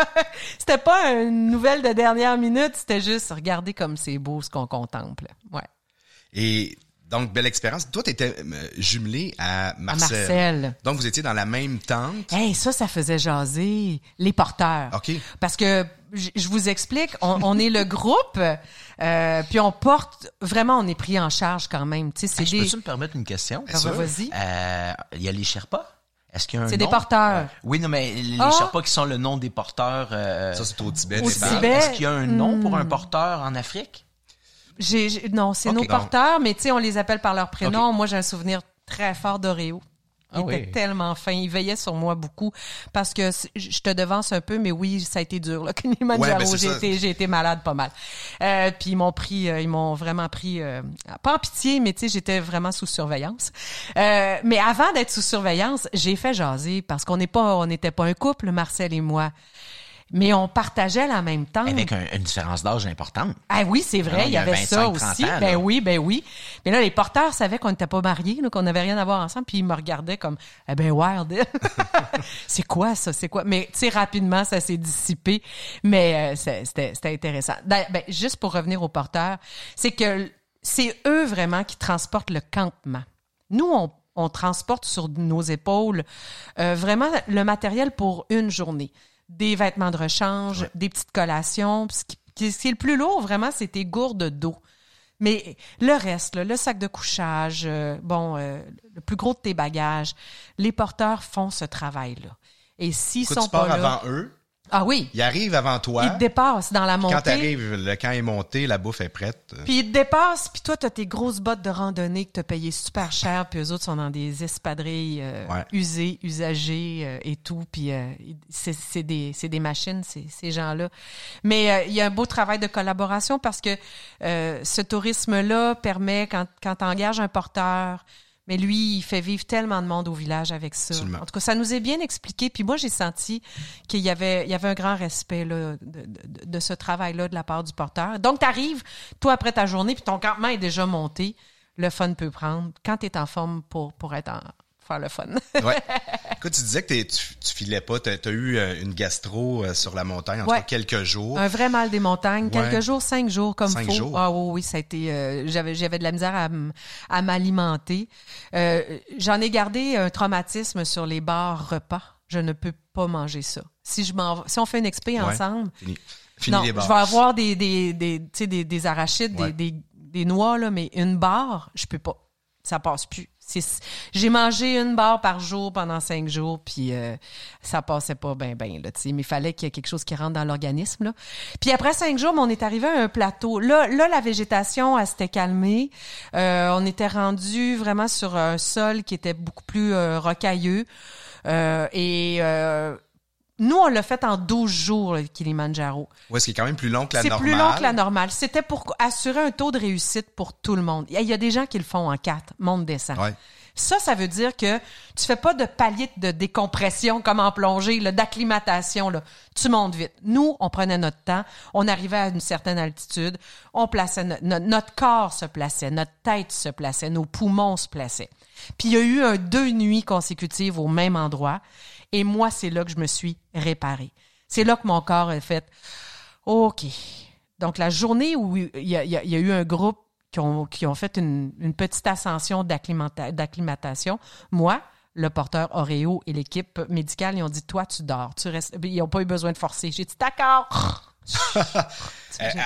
c'était pas une nouvelle de dernière minute, c'était juste regardez comme c'est beau ce qu'on contemple. Ouais. Et donc, belle expérience. Toi, tu étais euh, jumelé à Marcel. Marcel. Donc, vous étiez dans la même tente. Hey, ça, ça faisait jaser les porteurs. OK. Parce que, je vous explique, on, est le groupe, euh, puis on porte, vraiment, on est pris en charge quand même. Tu sais, c'est peux-tu me permettre une question? Vas-y. Euh, il y a les Sherpas? Est-ce qu'il y a un C'est des porteurs. Oui, non, mais les ah! Sherpas qui sont le nom des porteurs. ça, c'est au Tibet. Au Tibet. Est-ce qu'il y a un nom pour un hmm. porteur en Afrique? J'ai, non, c'est nos porteurs, mais tu sais, on les appelle par leur prénom. Moi, j'ai un souvenir très fort d'Oreo. Il ah était tellement fin. Il veillait sur moi beaucoup parce que je te devance un peu, mais oui, ça a été dur. Là, Kilimanjaro, ben, j'ai été, j'ai été malade pas mal. Euh, puis ils m'ont pris, euh, ils m'ont vraiment pris, euh, pas en pitié, mais tu sais, j'étais vraiment sous surveillance. Euh, mais avant d'être sous surveillance, j'ai fait jaser parce qu'on n'est pas, on n'était pas un couple, Marcel et moi mais on partageait la même temps. Avec une différence d'âge importante. Ah oui, c'est vrai, il y avait ça aussi. ben oui, ben oui. Mais là, les porteurs savaient qu'on n'était pas mariés, qu'on n'avait rien à voir ensemble, puis ils me regardaient comme, eh ben wild. c'est quoi ça, c'est quoi? Mais tu sais, rapidement, ça s'est dissipé, mais euh, c'était intéressant. Ben, juste pour revenir aux porteurs, c'est que c'est eux vraiment qui transportent le campement. Nous, on, on transporte sur nos épaules euh, vraiment le matériel pour une journée des vêtements de rechange, des petites collations. Ce qui, est le plus lourd, vraiment, c'est tes gourdes d'eau. Mais le reste, le sac de couchage, euh, bon, euh, le plus gros de tes bagages, les porteurs font ce travail-là. Et s'ils sont pas là, avant eux, ah oui. Il arrive avant toi. Il te dépasse dans la montée. Quand t'arrives, le camp est monté, la bouffe est prête. Puis il te dépasse, puis toi, t'as tes grosses bottes de randonnée que t'as payées super cher, puis eux autres sont dans des espadrilles euh, usées, usagées euh, et tout, puis euh, c'est des, des machines, ces gens-là. Mais il y a un beau travail de collaboration parce que ce tourisme-là permet, quand, quand t'engages un porteur, mais lui, il fait vivre tellement de monde au village avec ça. En tout cas, ça nous est bien expliqué. Puis moi, j'ai senti qu'il y avait, il y avait un grand respect là, de, de, de ce travail-là de la part du porteur. Donc, tu arrives, toi, après ta journée, puis ton campement est déjà monté. Le fun peut prendre quand tu es en forme pour, pour être en, faire le fun. ouais. Écoute, tu disais que tu, tu filais pas, tu as, eu euh, une gastro euh, sur la montagne en quelques jours. Un vrai mal des montagnes, quelques jours, cinq jours comme cinq Jours. Ah oui, oui, ça a été, euh, j'avais j'avais de la misère à, à m'alimenter. J'en ai gardé un traumatisme sur les bars repas. Je ne peux pas manger ça. Si je si on fait une expé ensemble, Fini. non, je vais avoir des des des, des, des arachides, des, des, des noix là, mais une barre, je peux pas. Ça passe plus. J'ai mangé une barre par jour pendant cinq jours, puis euh, ça passait pas bien, bien, là, mais il fallait qu'il y ait quelque chose qui rentre dans l'organisme, là. Puis après cinq jours, on est arrivé à un plateau. Là, là la végétation, elle s'était calmée. Euh, on était rendu vraiment sur un sol qui était beaucoup plus euh, rocailleux. et nous, on l'a fait en 12 jours, le Kilimanjaro. Oui, ce qui est quand même plus long que la normale. C'est plus long que la normale. C'était pour assurer un taux de réussite pour tout le monde. Il y a des gens qui le font en quatre, monte descend. Ouais. Ça, ça veut dire que tu fais pas de palier de décompression comme en plongée, d'acclimatation. Là. Tu montes vite. Nous, on prenait notre temps. On arrivait à une certaine altitude. On plaçait notre corps se plaçait, notre tête se plaçait, nos poumons se plaçaient. Puis il y a eu un deux nuits consécutives au même endroit. Et moi, c'est là que je me suis réparée. C'est là que mon corps a fait OK. Donc, la journée où il y a, eu un groupe qui ont, qui ont fait une, petite ascension d'acclimatation, moi, le porteur Oreo et l'équipe médicale, ils ont dit Toi, tu dors, tu restes. Ils n'ont pas eu besoin de forcer. J'ai dit D'accord. Euh,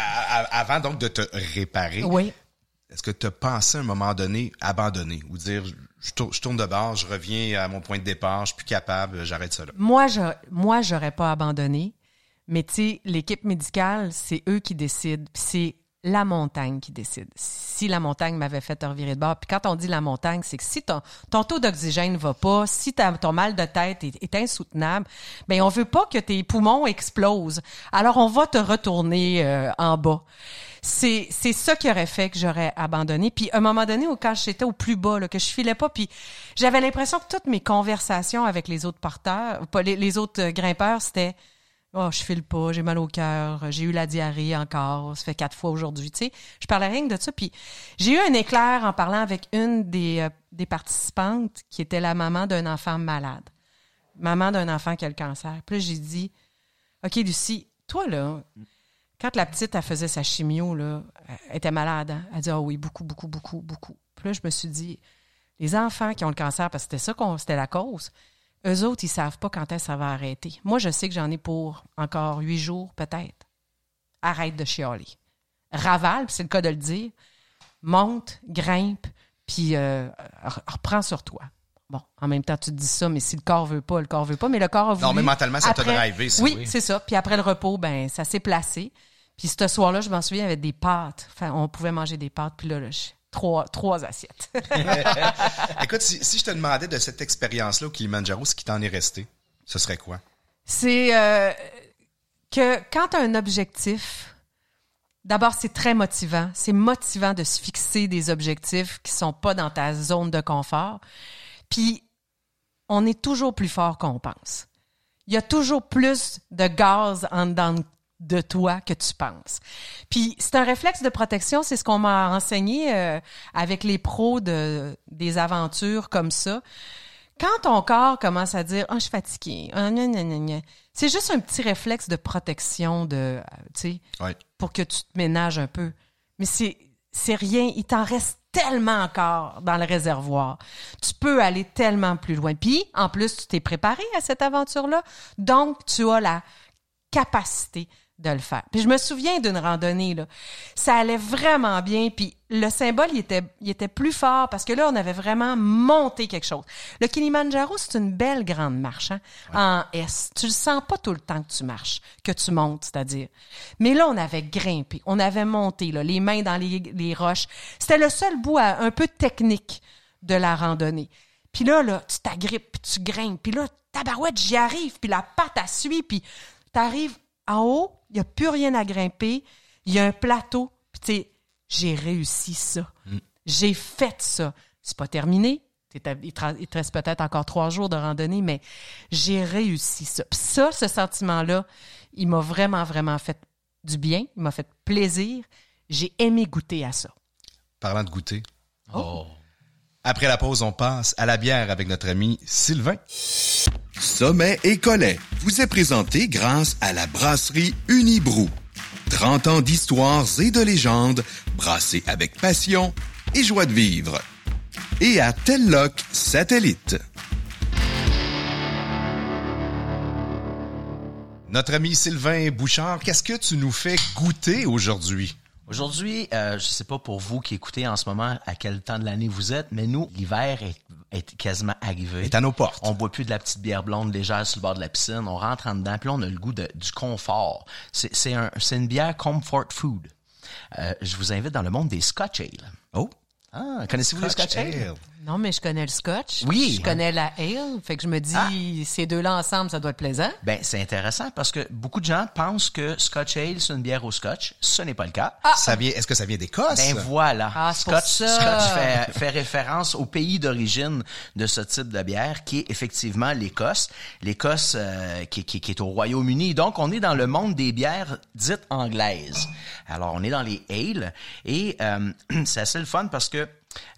avant donc de te réparer, oui. est-ce que tu as pensé à un moment donné abandonner ou dire je, tourne de bord, je reviens à mon point de départ, je suis plus capable, j'arrête ça là? Moi, je, moi, j'aurais pas abandonné. Mais tu sais, l'équipe médicale, c'est eux qui décident. C'est la montagne qui décide. Si la montagne m'avait fait te revirer de bord, puis quand on dit la montagne, c'est que si ton, taux d'oxygène va pas, si ton mal de tête est, insoutenable, ben on veut pas que tes poumons explosent. Alors on va te retourner euh, en bas. C'est ça qui aurait fait que j'aurais abandonné. Puis à un moment donné, quand j'étais au plus bas, là, que je filais pas, puis j'avais l'impression que toutes mes conversations avec les autres porteurs, les, les autres euh, grimpeurs, c'était Oh, je file pas, j'ai mal au cœur, j'ai eu la diarrhée encore, ça fait quatre fois aujourd'hui, tu sais. Je parlais rien de ça. Puis j'ai eu un éclair en parlant avec une des, euh, des participantes qui était la maman d'un enfant malade. Maman d'un enfant qui a le cancer. Puis j'ai dit, OK, Lucie, toi, là, quand la petite, elle faisait sa chimio, là, elle était malade. Hein? Elle dit, ah oui, beaucoup, beaucoup, beaucoup, beaucoup. Puis là, je me suis dit, les enfants qui ont le cancer, parce que c'était ça, c'était la cause, eux autres, ils savent pas quand est-ce ça va arrêter. Moi, je sais que j'en ai pour encore huit jours, peut-être. Arrête de chialer. Ravale, c'est le cas de le dire. Monte, grimpe, puis euh, reprends sur toi. Bon, en même temps, tu te dis ça, mais si le corps veut pas, le corps veut pas, mais le corps a voulu. Non, mais mentalement, ça t'a drivé, Oui, oui. c'est ça. Puis après le repos, ben ça s'est placé. Puis ce soir-là, je m'en souviens, il y avait des pâtes. Enfin, on pouvait manger des pâtes. Puis là, là je, trois, trois assiettes. Écoute, si, je te demandais de cette expérience-là au Kilimanjaro, ce qui t'en est resté, ce serait quoi? C'est euh, que quand tu as un objectif, d'abord, c'est très motivant. C'est motivant de se fixer des objectifs qui sont pas dans ta zone de confort. Puis, on est toujours plus fort qu'on pense. Il y a toujours plus de gaz en dedans de toi que tu penses. Puis c'est un réflexe de protection, c'est ce qu'on m'a enseigné euh, avec les pros de des aventures comme ça. Quand ton corps commence à dire "Oh, je suis fatigué." Oh, c'est juste un petit réflexe de protection de euh, tu sais pour que tu te ménages un peu. Mais c'est c'est rien, il t'en reste tellement encore dans le réservoir. Tu peux aller tellement plus loin. Puis, en plus, tu t'es préparé à cette aventure-là. Donc, tu as la capacité de le faire. Puis je me souviens d'une randonnée là, ça allait vraiment bien puis le symbole il était il était plus fort parce que là on avait vraiment monté quelque chose. Le Kilimanjaro c'est une belle grande marche hein, en S. Tu le sens pas tout le temps que tu marches, que tu montes, c'est-à-dire. Mais là on avait grimpé, on avait monté là, les mains dans les, les roches. C'était le seul bout un peu technique de la randonnée. Puis là là, tu t'agrippes, puis tu grimpes, puis là tabarouette, j'y arrive, puis la patte à suit, puis t'arrives en haut, il n'y a plus rien à grimper. Il y a un plateau. Puis tu sais, j'ai réussi ça. Mm. J'ai fait ça. C'est pas terminé. Il te reste peut-être encore trois jours de randonnée, mais j'ai réussi ça. Puis ça, ce sentiment-là, il m'a vraiment, vraiment fait du bien. Il m'a fait plaisir. J'ai aimé goûter à ça. Parlant de goûter. Oh. Après la pause, on passe à la bière avec notre ami Sylvain. Sommet et Collet vous est présenté grâce à la brasserie Unibrou. 30 ans d'histoires et de légendes brassées avec passion et joie de vivre. Et à Telloc Satellite. Notre ami Sylvain Bouchard, qu'est-ce que tu nous fais goûter aujourd'hui? Aujourd'hui, euh, je sais pas pour vous qui écoutez en ce moment à quel temps de l'année vous êtes, mais nous, l'hiver est, est, quasiment arrivé. Est à nos portes. On boit plus de la petite bière blonde légère sur le bord de la piscine. On rentre en dedans, puis là, on a le goût de, du confort. C'est, c'est, un, c'est une bière comfort food. Euh, je vous invite dans le monde des Scotch Ale. Oh. Ah, connaissez-vous le Scotch Ale? Non, mais je connais le scotch. Oui. Je connais la ale. Fait que je me dis, ah. ces deux-là ensemble, ça doit être plaisant. Ben, c'est intéressant parce que beaucoup de gens pensent que scotch ale, c'est une bière au scotch. Ce n'est pas le cas. Ah. Ça vient, est-ce que ça vient d'Écosse? Ben, voilà. Ah, scotch, ça. scotch fait, fait référence au pays d'origine de ce type de bière qui est effectivement l'Écosse. L'Écosse, euh, qui, qui, qui, est au Royaume-Uni. Donc, on est dans le monde des bières dites anglaises. Alors, on est dans les ale et euh, c'est assez le fun parce que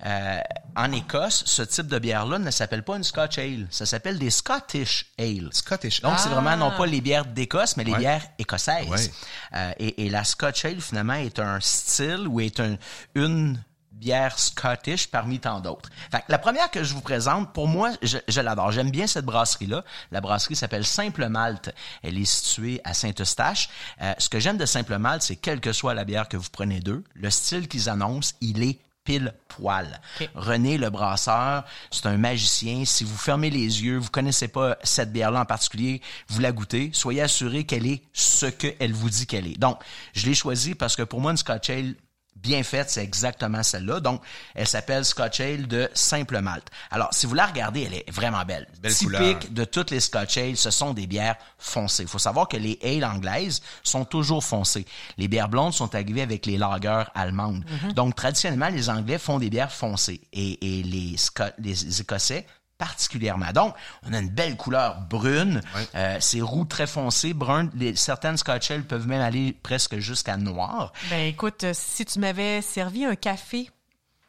euh, en Écosse, ce type de bière-là ne s'appelle pas une Scotch Ale. Ça s'appelle des Scottish Ale. Scottish. Donc, c'est vraiment non pas les bières d'Écosse, mais les bières écossaises. Euh, et, la Scotch Ale, finalement, est un style ou est un, une bière Scottish parmi tant d'autres. la première que je vous présente, pour moi, je, l'adore. J'aime bien cette brasserie-là. La brasserie s'appelle Simple Malte. Elle est située à Saint-Eustache. Euh, ce que j'aime de Simple Malte, c'est quelle que soit la bière que vous prenez d'eux, le style qu'ils annoncent, il est pile poil. René le brasseur, c'est un magicien. Si vous fermez les yeux, vous connaissez pas cette bière-là en particulier, vous la goûtez, soyez assuré qu'elle est ce qu'elle vous dit qu'elle est. Donc, je l'ai choisi parce que pour moi, une Scotch Ale, bien faite, c'est exactement celle-là. Donc, elle s'appelle Scotch Ale de Simple Malte. Alors, si vous la regardez, elle est vraiment belle. belle Typique de toutes les Scotch Ale, ce sont des bières foncées. Il faut savoir que les ale anglaises sont toujours foncées. Les bières blondes sont arrivées avec les lagers allemandes. Mm-hmm. Donc, traditionnellement, les Anglais font des bières foncées et, et les, les Écossais particulièrement. Donc, on a une belle couleur brune, euh, c'est roux très foncé, brun. Les, certaines Scotch peuvent même aller presque jusqu'à noir. Ben écoute, euh, si tu m'avais servi un café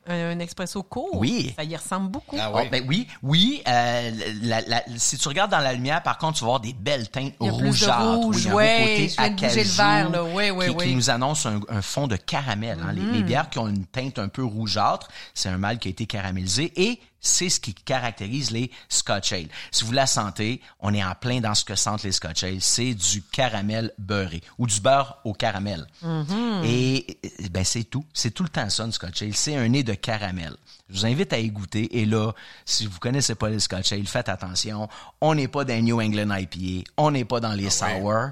un, expresso court. Oui. Ça y ressemble beaucoup. Ah oui. Oh, ben oui, oui. Euh, la, la, si tu regardes dans la lumière, par contre, tu vas voir des belles teintes rougeâtres. Rouge, oui, ouais, un côté le vert, là. Oui, oui, qui, qui, nous annonce un, un, fond de caramel. Hein. Les, les, mm. bières qui ont une teinte un peu rougeâtre, c'est un mal qui a été caramélisé. Et c'est ce qui caractérise les Scotch Ale. Si vous la sentez, on est en plein dans ce que sentent les Scotch Ale. C'est du caramel beurré ou du beurre au caramel. Mm-hmm. Et ben c'est tout. C'est tout le temps ça, une Scotch Ale. C'est un nez de caramel. Je vous invite à y goûter. Et là, si vous connaissez pas les Scotch Ale, faites attention. On n'est pas dans New England IPA. On n'est pas dans les ah sour.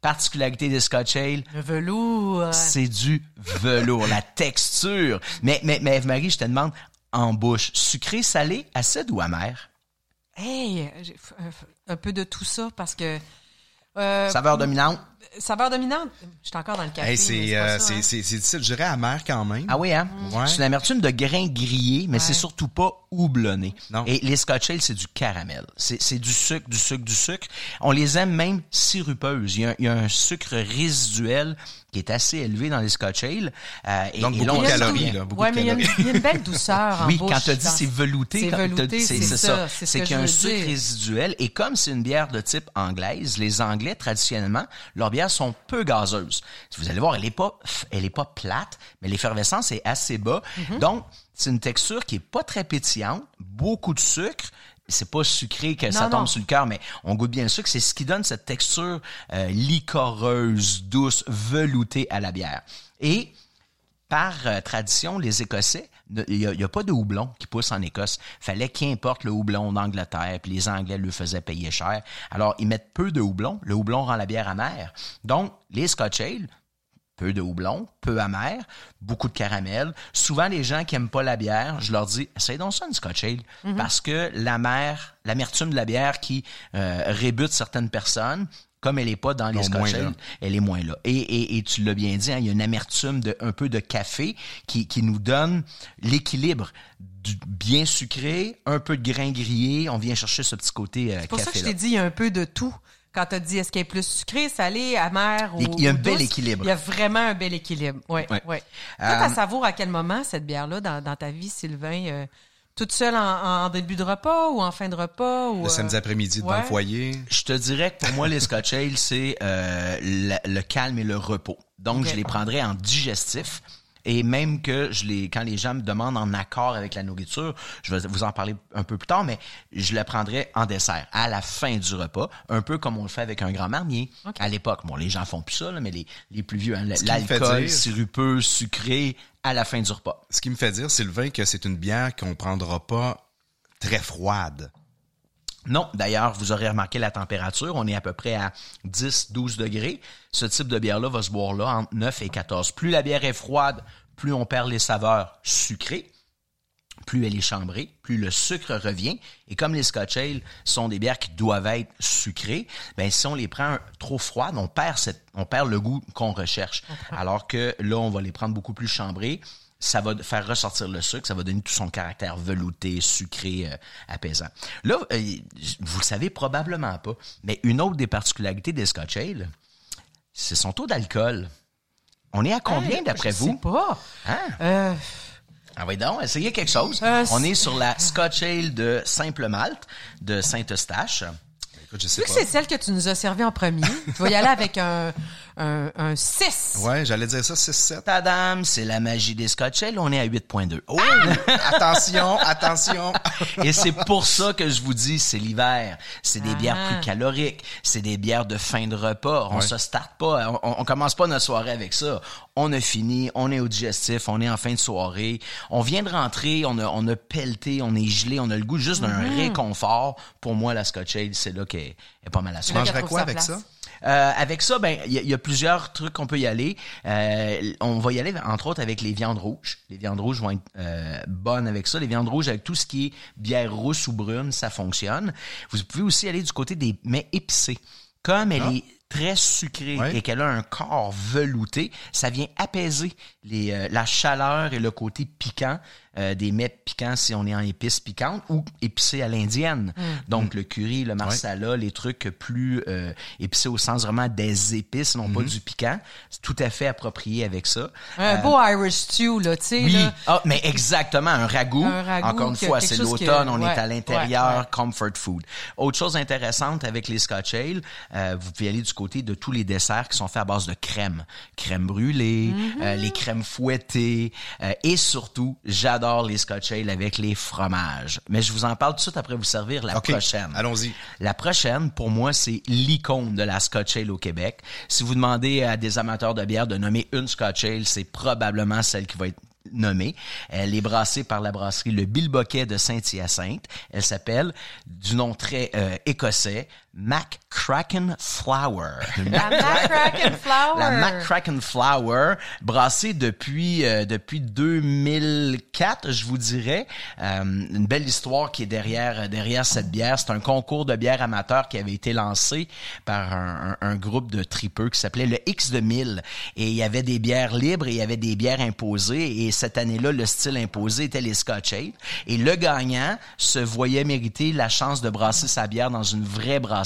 Particularité des Scotch Ale. Le velours. C'est du velours, la texture. Mais, mais, mais Eve-Marie, je te demande, en bouche, sucré, salé, acide ou amer? Hey, un peu de tout ça parce que euh, saveur dominante? Saveur dominante. Je suis encore dans le café. c'est euh, c'est c'est difficile. Je dirais amer quand même. Ah oui, hein? Ouais. C'est une amertume de grains grillés, mais c'est surtout pas houblonné. Non. Et les Scotch Ale, c'est du caramel. C'est du sucre, du sucre, du sucre. On les aime même sirupeuses. Il y a, il y a un sucre résiduel qui est assez élevé dans les Scotch Ale. Euh, et, Donc, beaucoup de calories, là. Beaucoup ouais, mais il y, a une, belle douceur en Oui, quand tu as dit c'est velouté. C'est ça. C'est qu'il y a un sucre résiduel. Et comme c'est une bière de type anglaise, les Anglais, traditionnellement, leurs bières sont peu gazeuses. Vous allez voir, elle est pas, elle est pas plate, mais l'effervescence est assez bas. Mm-hmm. Donc, c'est une texture qui est pas très pétillante, beaucoup de sucre, c'est pas sucré que ça tombe sur le cœur, mais on goûte bien le sucre. C'est ce qui donne cette texture euh, licoreuse, douce, veloutée à la bière. Et par euh, tradition, les Écossais, il n'y a, pas de houblon qui pousse en Écosse. Fallait qu'importe le houblon d'Angleterre, puis les Anglais le faisaient payer cher. Alors, ils mettent peu de houblon. Le houblon rend la bière amère. Donc, les Scotch Ale, peu de houblon, peu amer, beaucoup de caramel. Souvent, les gens qui aiment pas la bière, je leur dis, essaye donc ça une Scotch Ale, mhm. parce que l'amer, l'amertume de la bière qui euh, rébute certaines personnes, comme elle est pas dans les Scotch Ale, elle est moins là. Et, et, tu l'as bien dit, hein, il y a une amertume de un peu de café qui, qui nous donne l'équilibre du bien sucré, un peu de grain grillé, on vient chercher ce petit côté café. Euh, c'est pour ça que je t'ai dit, il y a un peu de tout quand tu as dit est-ce qu'elle est plus sucré, salé, amer ou Il y a un bel équilibre. Il y a vraiment un bel équilibre. Oui, oui. Ouais. Toi, tu savoure à quel moment cette bière-là dans, dans, ta vie, Sylvain? Euh, toute seule en, début de repas ou en fin de repas? Ou, le samedi euh, après-midi dans le foyer? Je te dirais que pour moi, les Scotch Ale, c'est euh, le, calme et le repos. Donc, je les prendrais en digestif. Et même que je les, quand les gens me demandent en accord avec la nourriture, je vais vous en parler un peu plus tard, mais je le prendrai en dessert, à la fin du repas, un peu comme on le fait avec un grand marnier à l'époque. Bon, les gens font plus ça, mais les, les plus vieux, hein, l'alcool sirupeux, sucré, à la fin du repas. Ce qui me fait dire, Sylvain, que c'est une bière qu'on prendra pas très froide. Non, d'ailleurs, vous aurez remarqué la température, on est à peu près à 10-12 degrés. Ce type de bière-là va se boire là entre 9 et 14. Plus la bière est froide, plus on perd les saveurs sucrées, plus elle est chambrée, plus le sucre revient. Et comme les Scotch Ale sont des bières qui doivent être sucrées, ben si on les prend trop froides, on perd cette, on perd le goût qu'on recherche. Alors que là, on va les prendre beaucoup plus chambrées ça va faire ressortir le sucre, ça va donner tout son caractère velouté, sucré, euh, apaisant. Là, euh, vous le savez probablement pas, mais une autre des particularités des Scotch Ale, c'est son taux d'alcool. On est à combien d'après vous? Je sais pas. Hein? Euh... Ah oui, donc, essayez quelque chose. Euh, On est sur la Scotch Ale de Simple Malte de Saint-Eustache. Écoute, je sais Vu que c'est celle que tu nous as servi en premier, tu vas y aller avec un, un, un 6. Ouais, j'allais dire ça, 6-7. Tadam, c'est la magie des Scotch Ale. On est à 8.2. Oh! attention, attention. Et c'est pour ça que je vous dis, c'est l'hiver. C'est des bières Ah. plus caloriques. C'est des bières de fin de repas. On Ouais. se starte pas. On, on commence pas notre soirée avec ça. On a fini. On est au digestif. On est en fin de soirée. On vient de rentrer. On a, on a pelleté. On est gelé. On a le goût juste d'un Mm-hmm. réconfort. Pour moi, la Scotch Ale, c'est là qu'elle est pas mal à là mangerais quoi avec ça? Euh, avec ça, ben il y, a- il y a plusieurs trucs qu'on peut y aller. Euh, on va y aller entre autres avec les viandes rouges. Les viandes rouges vont être euh, bonnes avec ça. Les viandes rouges avec tout ce qui est bière rousse ou brune, ça fonctionne. Vous pouvez aussi aller du côté des mets épicés. Comme elle est très sucrée Ouais. et qu'elle a un corps velouté, ça vient apaiser les, euh, la chaleur et le côté piquant euh, des mets piquants si on est en épices piquantes ou épicés à l'indienne. Donc le curry, le marsala, les trucs plus euh, épicés au sens vraiment des épices, non pas du piquant. C'est tout à fait approprié avec ça. Un beau Irish stew, là, tu sais. Euh, Oui, là. ah, mais exactement, un ragoût. Un ragoût Encore une fois, c'est que- l'automne, on ouais, est à l'intérieur, ouais, comfort food. Autre chose intéressante avec les Scotch Ale, euh, vous pouvez aller du côté de tous les desserts qui sont faits à base de crème. Crème brûlée, Mm-hmm. euh, les crèmes fouettées, euh, et surtout, j'adore les Scotch Ale avec les fromages. Mais je vous en parle tout de suite après vous servir la prochaine. allons-y. La prochaine, pour moi, c'est l'icône de la Scotch Ale au Québec. Si vous demandez à des amateurs de bière de nommer une Scotch Ale, c'est probablement celle qui va être nommée. Elle est brassée par la brasserie Le Bilboquet de Saint-Hyacinthe. Elle s'appelle, du nom très euh, écossais, McCracken Flower. La McCracken Flower. La McCracken Flower, brassée depuis euh, depuis 2004, je vous dirais. Euh, une belle histoire qui est derrière derrière cette bière. C'est un concours de bière amateur qui avait été lancé par un, un- un groupe de tripeux qui s'appelait le X de 1000. Et il y avait des bières libres et il y avait des bières imposées. Et cette année-là, le style imposé était les Scotch Ale. Et le gagnant se voyait mériter la chance de brasser sa bière dans une vraie brasserie.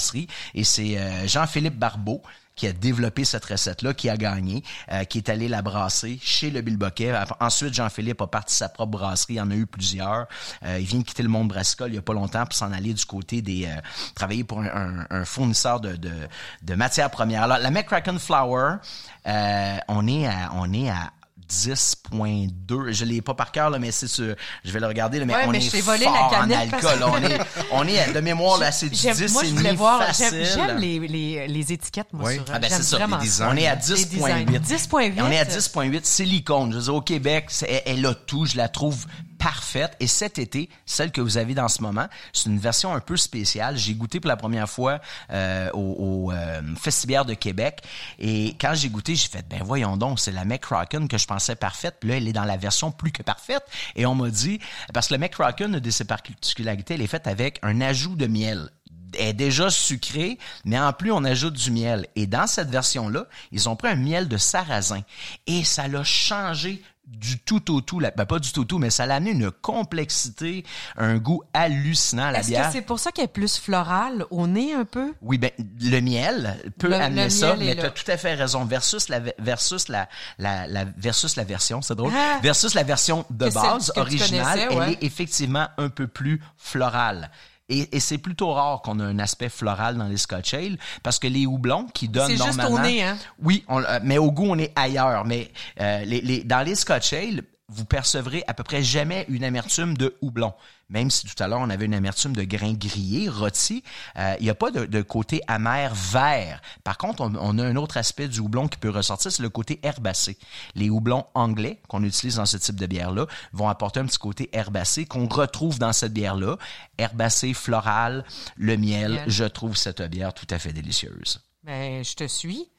Et c'est euh, Jean-Philippe Barbeau qui a développé cette recette-là, qui a gagné, euh, qui est allé la brasser chez le Bilboquet. Ensuite, Jean-Philippe a parti sa propre brasserie, il en a eu plusieurs. Euh, il vient de quitter le monde brassicole il y a pas longtemps pour s'en aller du côté des... travailler pour un, fournisseur de, matières premières. Alors, la McCracken Flour, on est à... On est à 10.2. Je l'ai pas par cœur, là, mais c'est sûr. Je vais le regarder, là, mais Ouais, on mais est volé fort la en alcool. que- On est, on est de mémoire, là, c'est du 10 J'aime- moi, et je voulais demi voir. facile. J'aime j'aime les, les, les étiquettes, moi, Oui. sur Ah ben c'est ça, vraiment les designs. On est à Les designs. 10.8. 10.8. On est à 10.8, silicone. Je veux dire, au Québec, c'est- elle, elle a tout. Je la trouve parfaite. Et cet été, celle que vous avez dans ce moment, c'est une version un peu spéciale. J'ai goûté pour la première fois euh, au, au euh, Festibière de Québec. Et quand j'ai goûté, j'ai fait, ben voyons donc, c'est la McCracken que je parfaite. Là, elle est dans la version plus que parfaite. Et on m'a dit, parce que le McCracken, une de ses particularités, elle est faite avec un ajout de miel est déjà sucrée, mais en plus, on ajoute du miel. Et dans cette version-là, ils ont pris un miel de sarrasin. Et ça l'a changé du tout au tout. la- Ben, pas du tout au tout, mais ça l'a amené une complexité, un goût hallucinant à la Est-ce que bière. c'est pour ça qu'elle est plus florale au nez un peu? Oui, ben le miel peut Le- amener le ça, mais tu as tout à fait raison. Versus la versus la la, la versus la version, c'est drôle. Ah! versus la version de base originale, connaissais, elle ouais. est effectivement un peu plus florale. Et, et c'est plutôt rare qu'on a un aspect floral dans les Scotch Ale parce que les houblons qui donnent C'est juste au normalement nez, hein? oui, on- euh, mais au goût, on est ailleurs. Mais euh, les, les- dans les Scotch Ale, vous percevrez à peu près jamais une amertume de houblon. Même si tout à l'heure, on avait une amertume de grains grillés, rôtis, euh, il n'y a pas de, de côté amer vert. Par contre, on, on a un autre aspect du houblon qui peut ressortir, c'est le côté herbacé. Les houblons anglais qu'on utilise dans ce type de bière-là vont apporter un petit côté herbacé qu'on retrouve dans cette bière-là. Herbacé, floral, le miel. Miel. Je trouve cette bière tout à fait délicieuse. Ben, je te suis.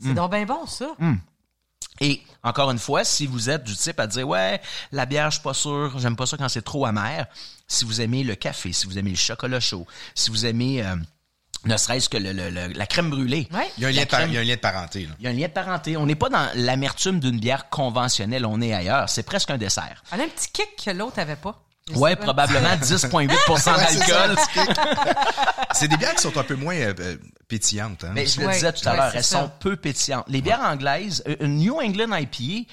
Hmm. C'est donc bien bon, ça. Et encore une fois, si vous êtes du type à dire ouais, la bière, je suis pas sûr, j'aime pas ça quand c'est trop amer. Si vous aimez le café, si vous aimez le chocolat chaud, si vous aimez euh, ne serait-ce que le, le- le- la crème brûlée. Ouais. Il y a un La lien de, par- crème- il y a un lien de parenté. Là. Il y a un lien de parenté. On n'est pas dans l'amertume d'une bière conventionnelle, on est ailleurs. C'est presque un dessert. Elle a un petit kick que l'autre avait pas. Je Ouais, probablement 10,8 Ouais, c'est ça, d'alcool. C'est des bières qui sont un peu moins euh, euh, pétillantes. Hein. Mais je le disais tout à l'heure, elles ça. sont peu pétillantes. Les bières anglaises, euh, une New England IPA,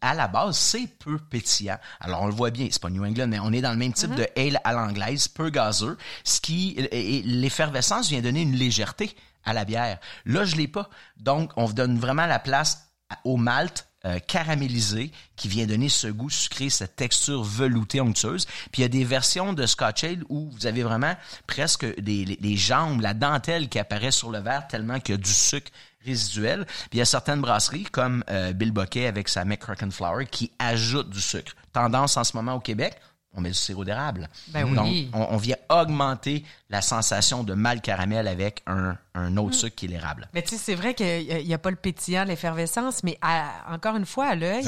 à la base, c'est peu pétillant. Alors, on le voit bien, c'est pas New England, mais on est dans le même type de ale à l'anglaise, peu gazeux, ce qui, l'effervescence vient donner une légèreté à la bière. Là, je l'ai pas. Donc, on donne vraiment la place au malt euh, caramélisé qui vient donner ce goût sucré, cette texture veloutée onctueuse. Puis il y a des versions de Scotch Ale où vous avez vraiment presque des les, jambes, la dentelle qui apparaît sur le verre tellement qu'il y a du sucre résiduel. Puis il y a certaines brasseries comme euh, Bill Bucket avec sa McCracken Flower qui ajoutent du sucre. Tendance en ce moment au Québec, on met du sirop d'érable. Ben oui. Donc, on, vient augmenter la sensation de mal caramel avec un, un autre mm. sucre qui est l'érable. Mais tu sais, c'est vrai qu'il n'y a, pas le pétillant, l'effervescence, mais encore une fois, à l'œil,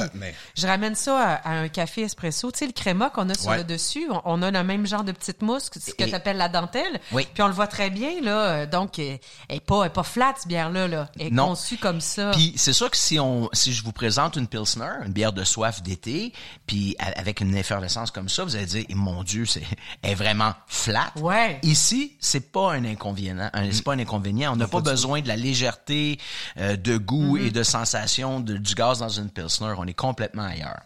je ramène ça à, un café espresso. Tu sais, le créma qu'on a sur le dessus, on, a le même genre de petite mousse, ce que tu appelles la dentelle. Oui. Puis on le voit très bien, là. Donc, elle n'est pas, pas flat, cette bière-là. Là. Elle est conçue comme ça. Puis c'est sûr que si, on, si je vous présente une Pilsner, une bière de soif d'été, puis avec une effervescence comme ça, vous allez dire, eh, mon Dieu, c'est est vraiment flat. Ouais. Ici, c'est pas un inconvénient. C'est pas un inconvénient on n'a pas besoin de la légèreté euh, de goût et mm-hmm. de sensation de, du gaz dans une Pilsner. On est complètement ailleurs.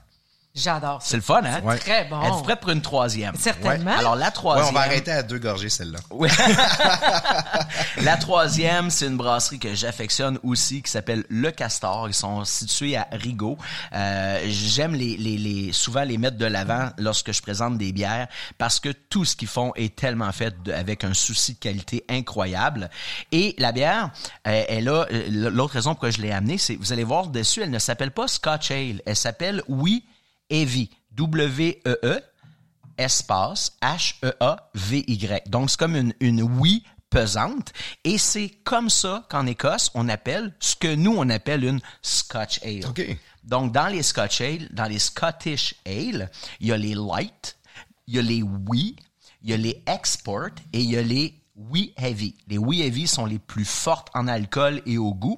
J'adore ça. C'est le fun, hein? Très bon. Êtes-vous prête pour une troisième? Certainement. Alors, la troisième. on va arrêter à deux gorgées, celle-là. Oui. la troisième, c'est une brasserie que j'affectionne aussi, qui s'appelle Le Castor. Ils sont situés à Rigaud. Euh, J'aime les, les, les, souvent les mettre de l'avant lorsque je présente des bières parce que tout ce qu'ils font est tellement fait avec un souci de qualité incroyable. Et la bière, euh, elle a, euh, l'autre raison pourquoi je l'ai amenée, c'est, vous allez voir dessus, elle ne s'appelle pas Scotch Ale. Elle s'appelle Oui Heavy. W-E-E, espace, H-E-A-V-Y. Donc, c'est comme une, une oui pesante. Et c'est comme ça qu'en Écosse, on appelle ce que nous, on appelle une Scotch Ale. Donc, dans les Scotch Ale, dans les Scottish Ale, il y a les light, il y a les oui, il y a les export et il y a les oui heavy. Les oui heavy sont les plus fortes en alcool et au goût.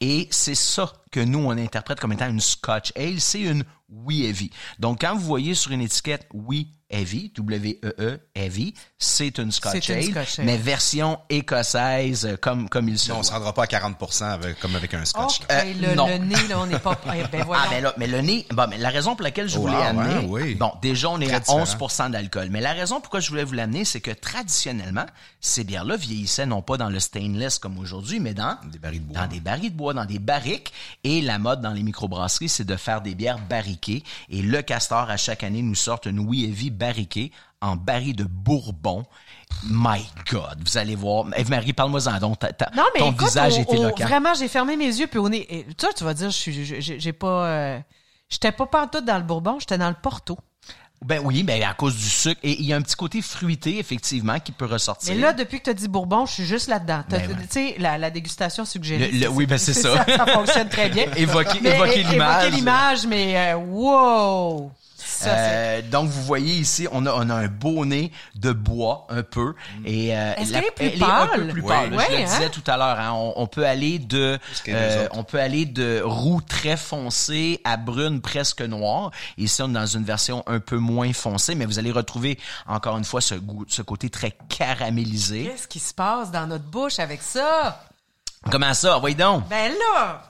Et c'est ça que nous, on interprète comme étant une Scotch Ale. C'est une oui heavy. Donc, quand vous voyez sur une étiquette oui Heavy, W-E-E, Heavy, c'est une Scotch Ale, mais version écossaise euh, comme comme il se Non, on se rendra pas à 40% comme avec un Scotch. Euh, le, non. le, nez, là, on n'est pas... Eh ben, ah, mais là, mais le nez... Bon, mais la raison pour laquelle je voulais amener... oui. Bon, déjà, on est à 11 d'alcool. Mais la raison pourquoi je voulais vous l'amener, c'est que traditionnellement, ces bières-là vieillissaient non pas dans le stainless comme aujourd'hui, mais dans... Des barils de bois. Dans des barils de bois, dans des barriques. Et la mode dans les microbrasseries, c'est de faire des bières barriquées. Et le Castor, à chaque année, nous sort une Oui Heavy barriqué en baril de Bourbon. My God, vous allez voir. Eve-Marie, parle-moi-en donc. non, mais ton visage était éloquent. Vraiment, j'ai fermé mes yeux, puis on est... Toi, tu vas dire, j'ai pas... Euh, j'étais pas partout dans le Bourbon, j'étais dans le Porto. Ben oui, mais à cause du sucre. Et il y a un petit côté fruité, effectivement, qui peut ressortir. Mais là, depuis que tu as dit Bourbon, je suis juste là-dedans. Ben tu sais, la, dégustation suggérée. oui, ben c'est ça. ça. fonctionne très bien. évoquer l'image. Évoquer l'image, mais euh, wow! Euh, donc, vous voyez ici, on a, on a un beau nez de bois un peu. Et, euh, Est-ce qu'elle est plus elle pâle? Est un peu plus pâle. je le hein? disais tout à l'heure. Hein, on, on, peut aller de euh, on peut aller de roux très foncé à brune presque noire. Ici, on est dans une version un peu moins foncée, mais vous allez retrouver encore une fois ce goût, ce côté très caramélisé. Qu'est-ce qui se passe dans notre bouche avec ça? Comment ça? Voyons donc. Ben là!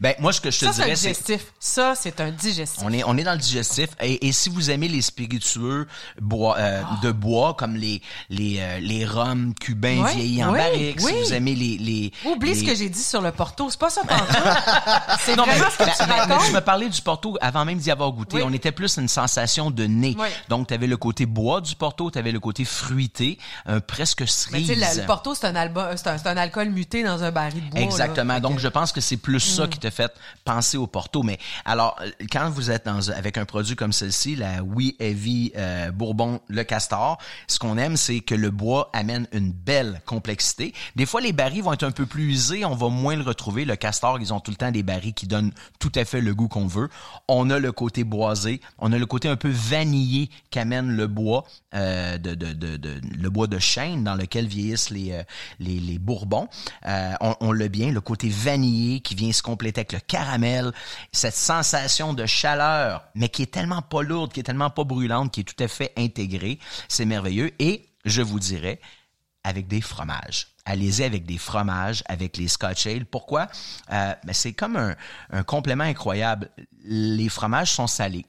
Ben moi ce que je te dirais c'est digestif. Ça c'est un digestif. On est on est dans le digestif et, et si vous aimez les spiritueux bois euh, de bois comme les les euh, les rhums cubains vieillis en barrique, si vous aimez les les Oublie ce que j'ai dit sur le Porto, c'est pas ça c'est vraiment ce que tu racontes. je me parlais du Porto avant même d'y avoir goûté, on était plus une sensation de nez. Donc tu avais le côté bois du Porto, tu avais le côté fruité, un presque cerise. Mais le Porto c'est un, c'est un, alcool muté dans un baril de bois. Exactement. Donc je pense que c'est plus ça qui te fait penser au Porto. Mais alors, quand vous êtes avec un produit comme celle-ci, la Oui Heavy euh, Bourbon Le Castor, ce qu'on aime, c'est que le bois amène une belle complexité. Des fois, les barils vont être un peu plus usés, on va moins le retrouver. Le Castor, ils ont tout le temps des barils qui donnent tout à fait le goût qu'on veut. On a le côté boisé, on a le côté un peu vanillé qu'amène le bois, euh, de, de, de, le bois de chêne dans lequel vieillissent les, euh, les, les bourbons. On, on l'a bien, le côté vanillé qui vient se compléter avec le caramel, cette sensation de chaleur, mais qui est tellement pas lourde, qui est tellement pas brûlante, qui est tout à fait intégrée. C'est merveilleux. Et je vous dirais, avec des fromages. Allez-y avec des fromages, avec les Scotch Ale. Pourquoi? Euh, ben, c'est comme un, un, complément incroyable. Les fromages sont salés.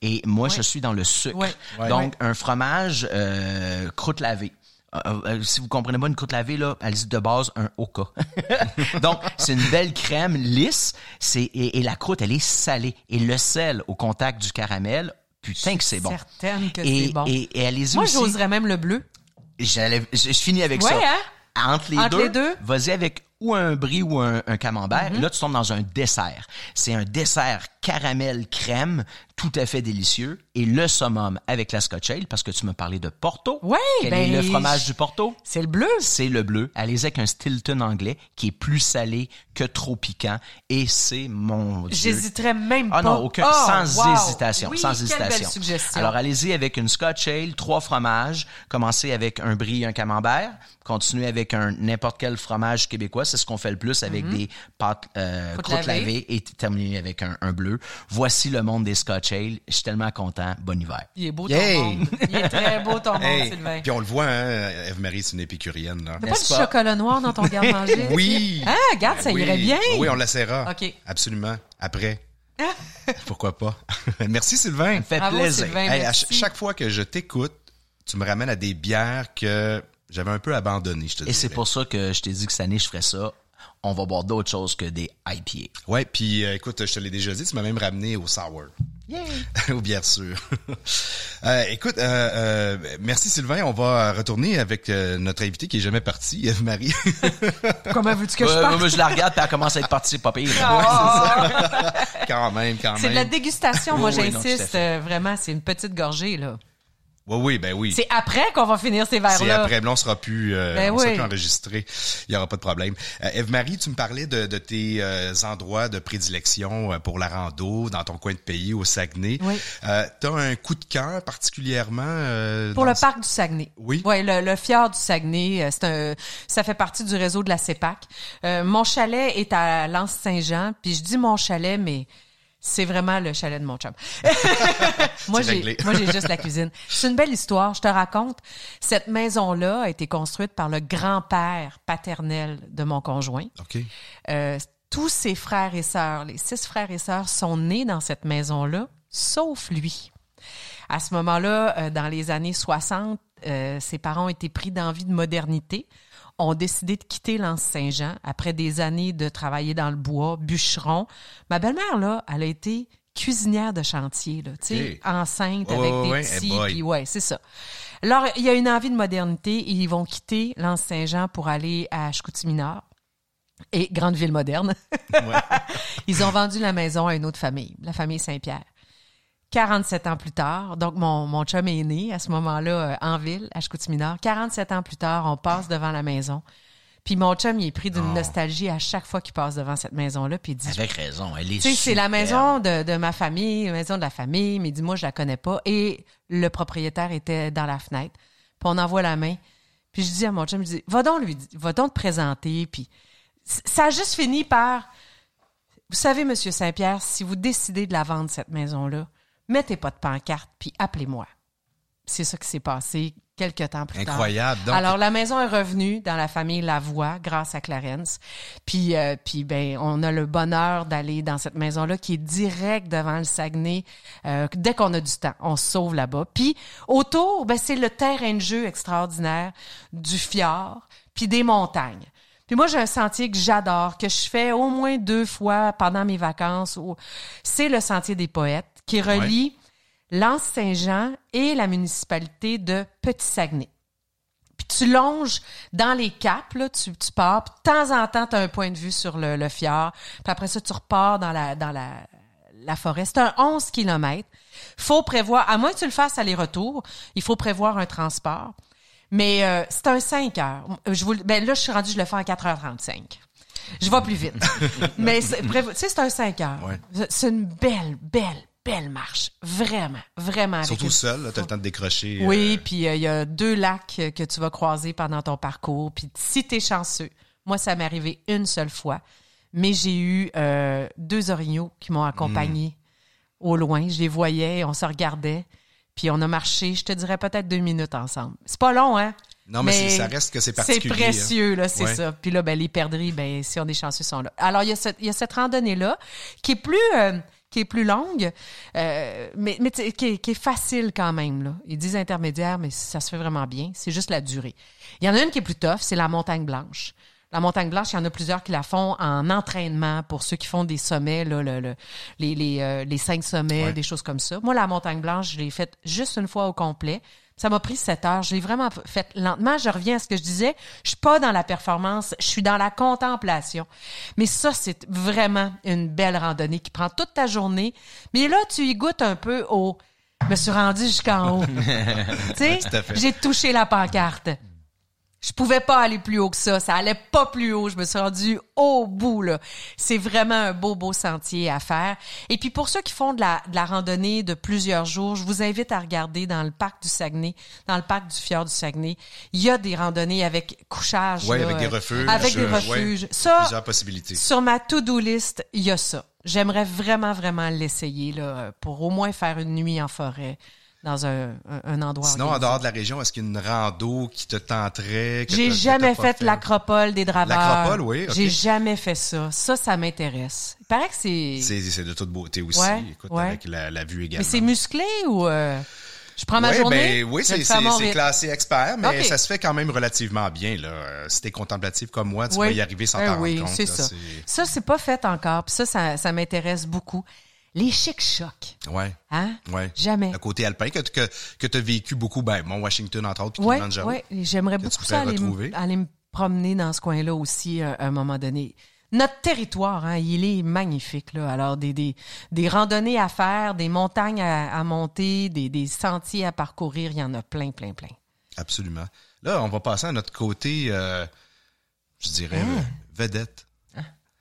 Et moi, je suis dans le sucre. Donc, un fromage euh, croûte lavée euh, euh, si vous comprenez pas une croûte lavée là, allez-y de base un Oka. Donc c'est une belle crème lisse, c'est et, la croûte elle est salée et le sel au contact du caramel, putain que c'est bon. Certaine que c'est bon. Et, et allez-y Moi aussi. j'oserais même le bleu. J'allais, je, je finis avec Ouais, ça. hein? Entre les Entre deux, les deux? vas-y avec ou un brie ou un, un camembert. Et là, tu tombes dans un dessert. C'est un dessert caramel crème, tout à fait délicieux. Et le summum avec la Scotch Ale, parce que tu me parlais de Porto. Quel ben, est le fromage du Porto? C'est le bleu. C'est le bleu. Allez avec un Stilton anglais qui est plus salé que trop piquant. Et c'est mon Dieu. J'hésiterais même Ah pas. non, aucun, Oh, sans wow. hésitation, Oui, sans hésitation. Alors allez-y avec une Scotch Ale, trois fromages, commencez avec un brie, un camembert, continuez avec un n'importe quel fromage québécois, c'est ce qu'on fait le plus avec des pâtes euh, Croûte croûtes lavée. lavées et terminer avec un, un bleu. Voici le monde des Scotch Ale. Je suis tellement content. Bon hiver. Il est beau ton monde. Il est très beau ton monde, Hey, Sylvain. Puis on le voit, hein, Eve-Marie, c'est une épicurienne. Là. T'as pas du pas? chocolat noir dans ton garde-manger? Oui! Ah, regarde, ça Oui. irait bien. Oui, on l'essaiera. OK. Absolument. Après. Pourquoi pas? merci, Sylvain. Ça me fait Bravo, plaisir. Sylvain. Hey, à merci. chaque fois que je t'écoute, tu me ramènes à des bières que j'avais un peu abandonnées, je te Et c'est pour ça que je t'ai dit que cette année, je ferais ça. On va boire d'autres choses que des IPA. Ouais, puis euh, écoute, je te l'ai déjà dit, tu m'as même ramené au sour. Aux bières sûres. Euh, écoute, euh, euh, merci Sylvain. On va retourner avec euh, notre invité qui est jamais parti, Eve-Marie. Comment veux-tu que je Ouais, parte? moi, je la regarde puis elle commence à être partie, pas pire. quand même, quand même. C'est de la dégustation, moi Oui, j'insiste. euh, vraiment, c'est une petite gorgée, là. Oui, oui, ben oui. C'est après qu'on va finir ces C'est verres-là. après, mais on sera plus, euh, Ben on sera oui. plus enregistré. Il y aura pas de problème. Euh, Eve-Marie, tu me parlais de, de tes euh, endroits de prédilection pour la rando dans ton coin de pays au Saguenay. Oui. Euh, T'as un coup de cœur particulièrement euh, Pour le ce- parc du Saguenay. Oui. Ouais, le, le fjord du Saguenay, c'est un, ça fait partie du réseau de la CEPAC. Euh, mon chalet est à Lens-Saint-Jean, puis je dis mon chalet, mais c'est vraiment le chalet de mon chum. moi, j'ai, moi, j'ai juste la cuisine. C'est une belle histoire. Je te raconte. Cette maison-là a été construite par le grand-père paternel de mon conjoint. OK. Euh, tous ses frères et sœurs, les six frères et sœurs, sont nés dans cette maison-là, sauf lui. À ce moment-là, euh, dans les années 60, euh, ses parents ont été pris d'envie de modernité, ont décidé de quitter l'Anse-Saint-Jean après des années de travailler dans le bois, bûcheron. Ma belle-mère, là, elle a été cuisinière de chantier, là, tu sais, Ok. enceinte avec des ouais, petits, puis ouais, c'est ça. Alors, il y a une envie de modernité et ils vont quitter l'Anse-Saint-Jean pour aller à Chicoutimi-Nord et grande ville moderne. Ils ont vendu la maison à une autre famille, la famille Saint-Pierre. 47 ans plus tard, donc mon, mon chum est né à ce moment-là euh, en ville, à Chicoutimi-Nord. 47 ans plus tard, on passe devant la maison. Puis mon chum, il est pris d'une nostalgie à chaque fois qu'il passe devant cette maison-là. Puis il dit, Avec raison, elle est tu sais, c'est la maison de, de ma famille, la maison de la famille, mais dis-moi, je la connais pas. Et le propriétaire était dans la fenêtre. Puis on envoie la main. Puis je dis à mon chum, je dis, va donc lui, va donc te présenter. Puis ça a juste fini par, vous savez, Monsieur Saint-Pierre, si vous décidez de la vendre, cette maison-là, mettez pas de pancarte, puis appelez-moi. C'est ça qui s'est passé quelques temps plus tard. Incroyable. Donc, Alors, la maison est revenue dans la famille Lavoie grâce à Clarence. Puis, euh, puis ben, on a le bonheur d'aller dans cette maison-là qui est direct devant le Saguenay. Euh, dès qu'on a du temps, on se sauve là-bas. Puis, autour, ben, c'est le terrain de jeu extraordinaire du fjord, puis des montagnes. Puis moi, j'ai un sentier que j'adore, que je fais au moins deux fois pendant mes vacances. C'est le sentier des poètes qui relie l'Anse-Saint-Jean et la municipalité de Petit-Saguenay. Puis tu longes dans les caps, là, tu, tu pars, puis de temps en temps, tu as un point de vue sur le, le fjord. Puis après ça, tu repars dans la, dans la, la forêt. C'est un 11 km. faut prévoir, à moins que tu le fasses aller-retour, il faut prévoir un transport. Mais euh, c'est un 5 heures. Je vous, ben là, je suis rendu, je le fais en 4h35. Je vais plus vite. Mais tu sais, c'est un 5 heures. Ouais. C'est une belle, belle, belle marche. Vraiment, vraiment. surtout une- seul, tu as le temps de décrocher. oui, euh, puis euh, il y a deux lacs euh, que tu vas croiser pendant ton parcours. Puis si t'es chanceux, moi ça m'est arrivé une seule fois, mais j'ai eu euh, deux orignaux qui m'ont accompagné Hmm. au loin. Je les voyais, on se regardait, puis on a marché, je te dirais peut-être deux minutes ensemble. C'est pas long, hein? Non, mais, c'est- ça reste que c'est C'est particulier. hein. précieux, là, c'est Ouais. ça. Puis là, ben, les perdrix, ben, si on est chanceux, sont là. Alors, il y a cette, il y a cette randonnée-là qui est plus, euh, qui est plus longue, euh, mais, mais qui, est, qui est facile quand même. Là. Ils disent intermédiaire, mais ça se fait vraiment bien. C'est juste la durée. Il y en a une qui est plus tough, c'est la montagne blanche. La montagne blanche, il y en a plusieurs qui la font en entraînement pour ceux qui font des sommets, là, le, les, les, euh, les, cinq sommets, des choses comme ça. Moi, la montagne blanche, je l'ai faite juste une fois au complet. Ça m'a pris sept heures. Je l'ai vraiment fait lentement. Je reviens à ce que je disais. Je suis pas dans la performance. Je suis dans la contemplation. Mais ça, c'est vraiment une belle randonnée qui prend toute ta journée. Mais là, tu y goûtes un peu au, je me suis rendu jusqu'en haut. tu sais, j'ai touché la pancarte. Je pouvais pas aller plus haut que ça. Ça allait pas plus haut. Je me suis rendu au bout, là. C'est vraiment un beau, beau sentier à faire. Et puis, pour ceux qui font de la, de la randonnée de plusieurs jours, je vous invite à regarder dans le parc du Saguenay, dans le parc du Fjord du Saguenay. Il y a des randonnées avec couchage. Oui, avec des refuges. Avec des refuges. ça, plusieurs possibilités. Sur ma to-do list, il y a ça. J'aimerais vraiment, vraiment l'essayer, là, pour au moins faire une nuit en forêt dans un, un endroit. Sinon, en dehors de la région, est-ce qu'il y a une rando qui te tenterait? J'ai jamais fait, l'acropole des draveurs. L'acropole, oui. J'ai jamais fait ça. Ça, ça m'intéresse. Il paraît que c'est... C'est de toute beauté aussi. Écoute, avec la, la, vue également. Mais c'est musclé ou... Euh... Je prends ma journée? Ben, oui, c'est classé expert, mais ça se fait quand même relativement bien. Là. Si t'es contemplatif comme moi, tu vas y arriver sans t'en oui, rendre compte. c'est ça. Ça, c'est pas fait encore. Puis ça, ça, ça m'intéresse beaucoup. Les chic-chocs. Ouais. Hein? Ouais. Jamais. Le côté alpin que, que, que tu as vécu beaucoup, ben, mon Washington, entre autres, puis ouais, ouais. J'aimerais beaucoup ça aller, aller, me promener dans ce coin-là aussi euh, à un moment donné. Notre territoire, hein, il est magnifique. Là. Alors, des, des, des randonnées à faire, des montagnes à, à monter, des, des sentiers à parcourir, il y en a plein, plein, plein. Absolument. Là, on va passer à notre côté, euh, je dirais, hein? vedette.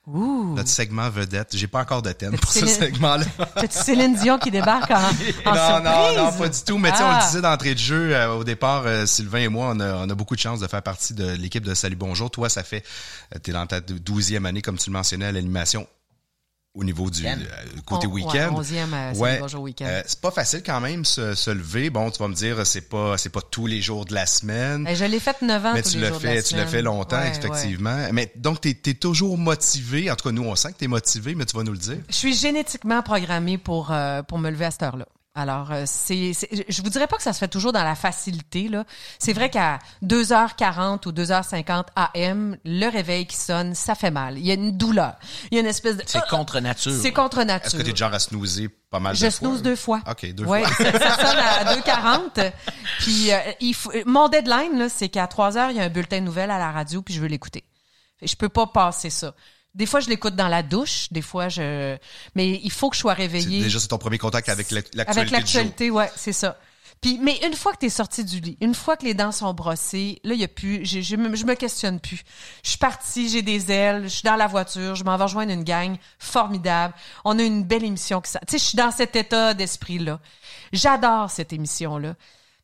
Ouh. Notre segment vedette. J'ai pas encore de thème pour ce segment-là. C'est Céline Dion qui débarque en, en non, Non, non, pas du tout. Mais ah. on le ah. disait d'entrée de jeu, euh, au départ, euh, Sylvain et moi, on a, on a, beaucoup de chance de faire partie de l'équipe de Salut Bonjour. Toi, ça fait, euh, t'es dans ta douzième année, comme tu le mentionnais, à l'animation au niveau du euh, côté week-end. Ouais, euh, week-end. Euh, c'est pas facile quand même se, se lever. Bon, tu vas me dire c'est pas c'est pas tous les jours de la semaine. Ben, je l'ai fait neuf ans mais tous tu les jours fait, tu l'as fait longtemps effectivement. Mais donc tu es, toujours motivé. En tout cas nous on sent que tu es motivé, mais tu vas nous le dire. Je suis génétiquement programmé pour pour me lever à cette heure-là. Alors, euh, c'est, je vous dirais pas que ça se fait toujours dans la facilité. là. C'est vrai qu'à 2h40 ou 2h50 AM, le réveil qui sonne, ça fait mal. Il y a une douleur. Il y a une espèce de... C'est contre nature. C'est contre nature. Est-ce que tu es genre à snoozer pas mal je de fois? Je snooze deux fois. OK, deux ouais, fois. ça, ça sonne à 2h40. Puis, euh, il faut, mon deadline, là, c'est qu'à 3h, il y a un bulletin de nouvelles à la radio, puis je veux l'écouter. Je peux pas passer ça. Des fois, je l'écoute dans la douche. Des fois, je. Mais il faut que je sois réveillée. Déjà, c'est ton premier contact avec l'actualité. Avec l'actualité, ouais, c'est ça. Puis, mais une fois que tu es sorti du lit, une fois que les dents sont brossées, là, il y a plus, je, je, me, je me questionne plus. Je suis partie, j'ai des ailes, je suis dans la voiture, je m'en vais rejoindre une gang formidable. On a une belle émission qui ça. Tu sais, je suis dans cet état d'esprit-là. J'adore cette émission-là.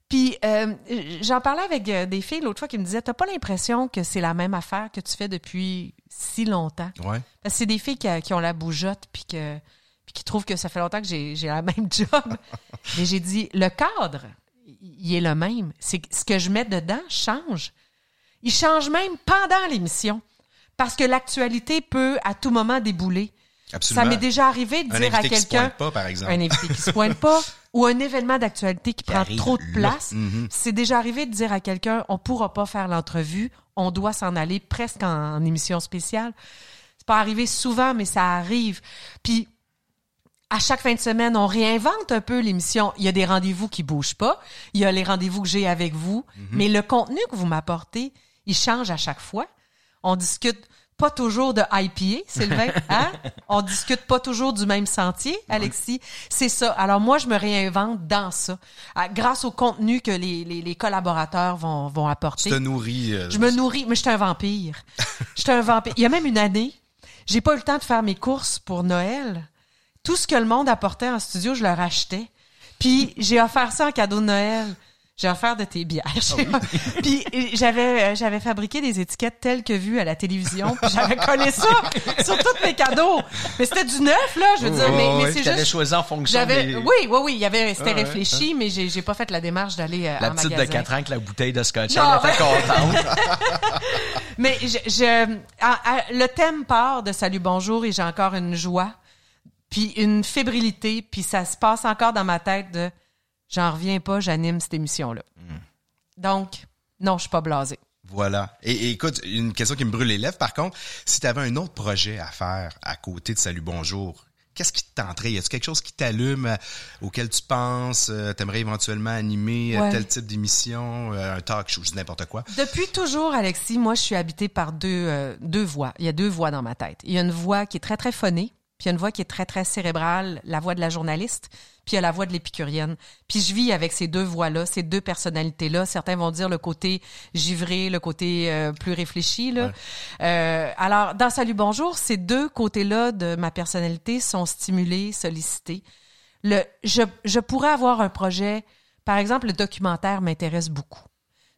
Puis euh, j'en parlais avec euh, des filles l'autre fois qui me disaient T'as pas l'impression que c'est la même affaire que tu fais depuis si longtemps? Ouais. Parce que c'est des filles qui, ont la bougeotte puis que puis qui trouvent que ça fait longtemps que j'ai la même job. Mais j'ai dit le cadre, il est le même. C'est ce que je mets dedans change. Il change même pendant l'émission. Parce que l'actualité peut à tout moment débouler. Absolument. Ça m'est déjà arrivé de dire à quelqu'un. Un invité qui se pointe pas. ou un événement d'actualité qui, prend trop de place. Mhm. C'est déjà arrivé de dire à quelqu'un, on pourra pas faire l'entrevue, on doit s'en aller presque en, émission spéciale. C'est pas arrivé souvent, mais ça arrive. Puis, à chaque fin de semaine, on réinvente un peu l'émission. Il y a des rendez-vous qui bougent pas. Il y a les rendez-vous que j'ai avec vous. Mhm. Mais le contenu que vous m'apportez, il change à chaque fois. On discute pas toujours de IPA, Sylvain. Hein? On discute pas toujours du même sentier, Alexis. C'est ça. Alors moi, je me réinvente dans ça, grâce au contenu que les, les, les collaborateurs vont, vont apporter. Tu te nourris. Euh, je me nourris, mais je suis un vampire. Je suis un vampire. Il y a même une année, j'ai pas eu le temps de faire mes courses pour Noël. Tout ce que le monde apportait en studio, je leur achetais. Puis j'ai offert ça en cadeau de Noël j'ai offert de tes bières. Ah puis j'avais euh, j'avais fabriqué des étiquettes telles que vues à la télévision, puis j'avais collé ça sur tous mes cadeaux. Mais c'était du neuf là, je veux dire, mais, mais c'est juste choisi en fonction des... Oui, oui, oui, il y avait c'était réfléchi, mais j'ai j'ai pas fait la démarche d'aller euh, la en petite magasin. de 4 ans avec la bouteille de scotch, elle était contente. mais je, je le thème part de Salut bonjour et j'ai encore une joie puis une fébrilité, puis ça se passe encore dans ma tête de j'en reviens pas, j'anime cette émission-là. Donc, non, je suis pas blasé. Voilà. Et, écoute, une question qui me brûle les lèvres, par contre, si tu avais un autre projet à faire à côté de Salut Bonjour, qu'est-ce qui te tenterait? Y a quelque chose qui t'allume, euh, auquel tu penses? Euh, t'aimerais éventuellement animer euh, tel type d'émission, un talk show, n'importe quoi? Depuis toujours, Alexis, moi, je suis habitée par deux, deux voix. Il y a deux voix dans ma tête. Il y a une voix qui est très, très phonée, puis il y a une voix qui est très, très cérébrale, la voix de la journaliste, puis il y a la voix de l'épicurienne. Puis je vis avec ces deux voix-là, ces deux personnalités-là. Certains vont dire le côté givré, le côté euh, plus réfléchi. Là. Euh, alors, dans Salut Bonjour, ces deux côtés-là de ma personnalité sont stimulés, sollicités. Le, je, je pourrais avoir un projet, par exemple, le documentaire m'intéresse beaucoup.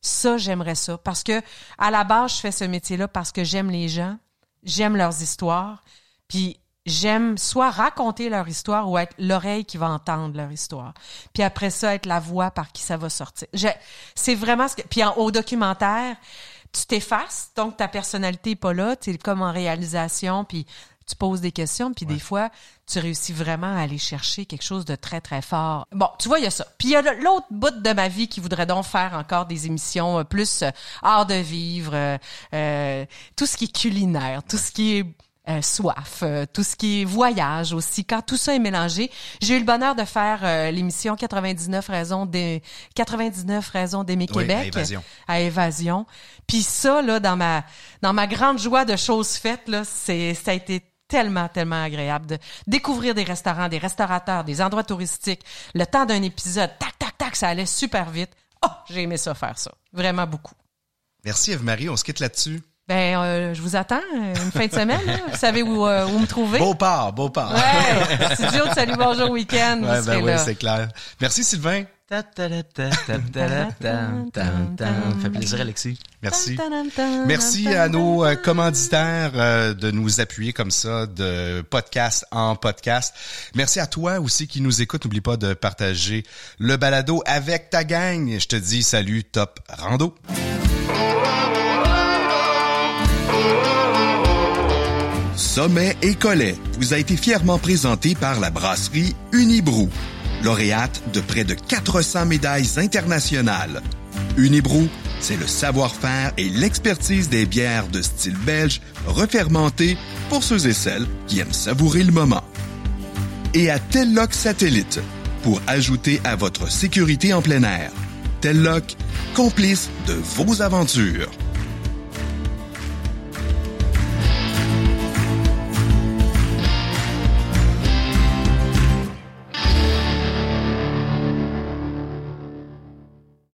Ça, j'aimerais ça. Parce que, à la base, je fais ce métier-là parce que j'aime les gens, j'aime leurs histoires. Puis j'aime soit raconter leur histoire ou être l'oreille qui va entendre leur histoire. Puis après ça, être la voix par qui ça va sortir. C'est vraiment ce que... Puis au documentaire, tu t'effaces, donc ta personnalité n'est pas là, tu es comme en réalisation, puis tu poses des questions, puis des fois, tu réussis vraiment à aller chercher quelque chose de très, très fort. Bon, tu vois, il y a ça. Puis il y a l'autre bout de ma vie qui voudrait donc faire encore des émissions euh, plus euh, art de vivre, euh, tout ce qui est culinaire, tout ce qui est euh, soif, euh, tout ce qui est voyage aussi. Quand tout ça est mélangé, j'ai eu le bonheur de faire euh, l'émission 99 raisons des 99 raisons d'aimer Québec à évasion. à évasion. Puis ça là dans ma dans ma grande joie de choses faites là, c'est ça a été tellement, tellement agréable de découvrir des restaurants, des restaurateurs, des endroits touristiques. Le temps d'un épisode, tac, tac, tac, ça allait super vite. Oh, j'ai aimé ça faire ça. Vraiment beaucoup. Merci Eve-Marie, on se quitte là-dessus. Ben, euh, je vous attends euh, une fin de semaine. Vous savez où, euh, où me trouver. Beau part, beau part. Ouais, studio de Salut Bonjour Week-end. Ouais, ben oui, c'est clair. Merci Sylvain. fait plaisir, Alexis. Merci. Merci à nos commanditaires de nous appuyer comme ça de podcast en podcast. Merci à toi aussi qui nous écoute. N'oublie pas de partager le balado avec ta gang. Je te dis salut, top rando. Sommet et Collet vous a été fièrement présenté par la brasserie Unibrou, lauréate de près de 400 médailles internationales. Unibrou, c'est le savoir-faire et l'expertise des bières de style belge refermentées pour ceux et celles qui aiment savourer le moment. Et à Telloc Satellite, pour ajouter à votre sécurité en plein air. Telloc, complice de vos aventures.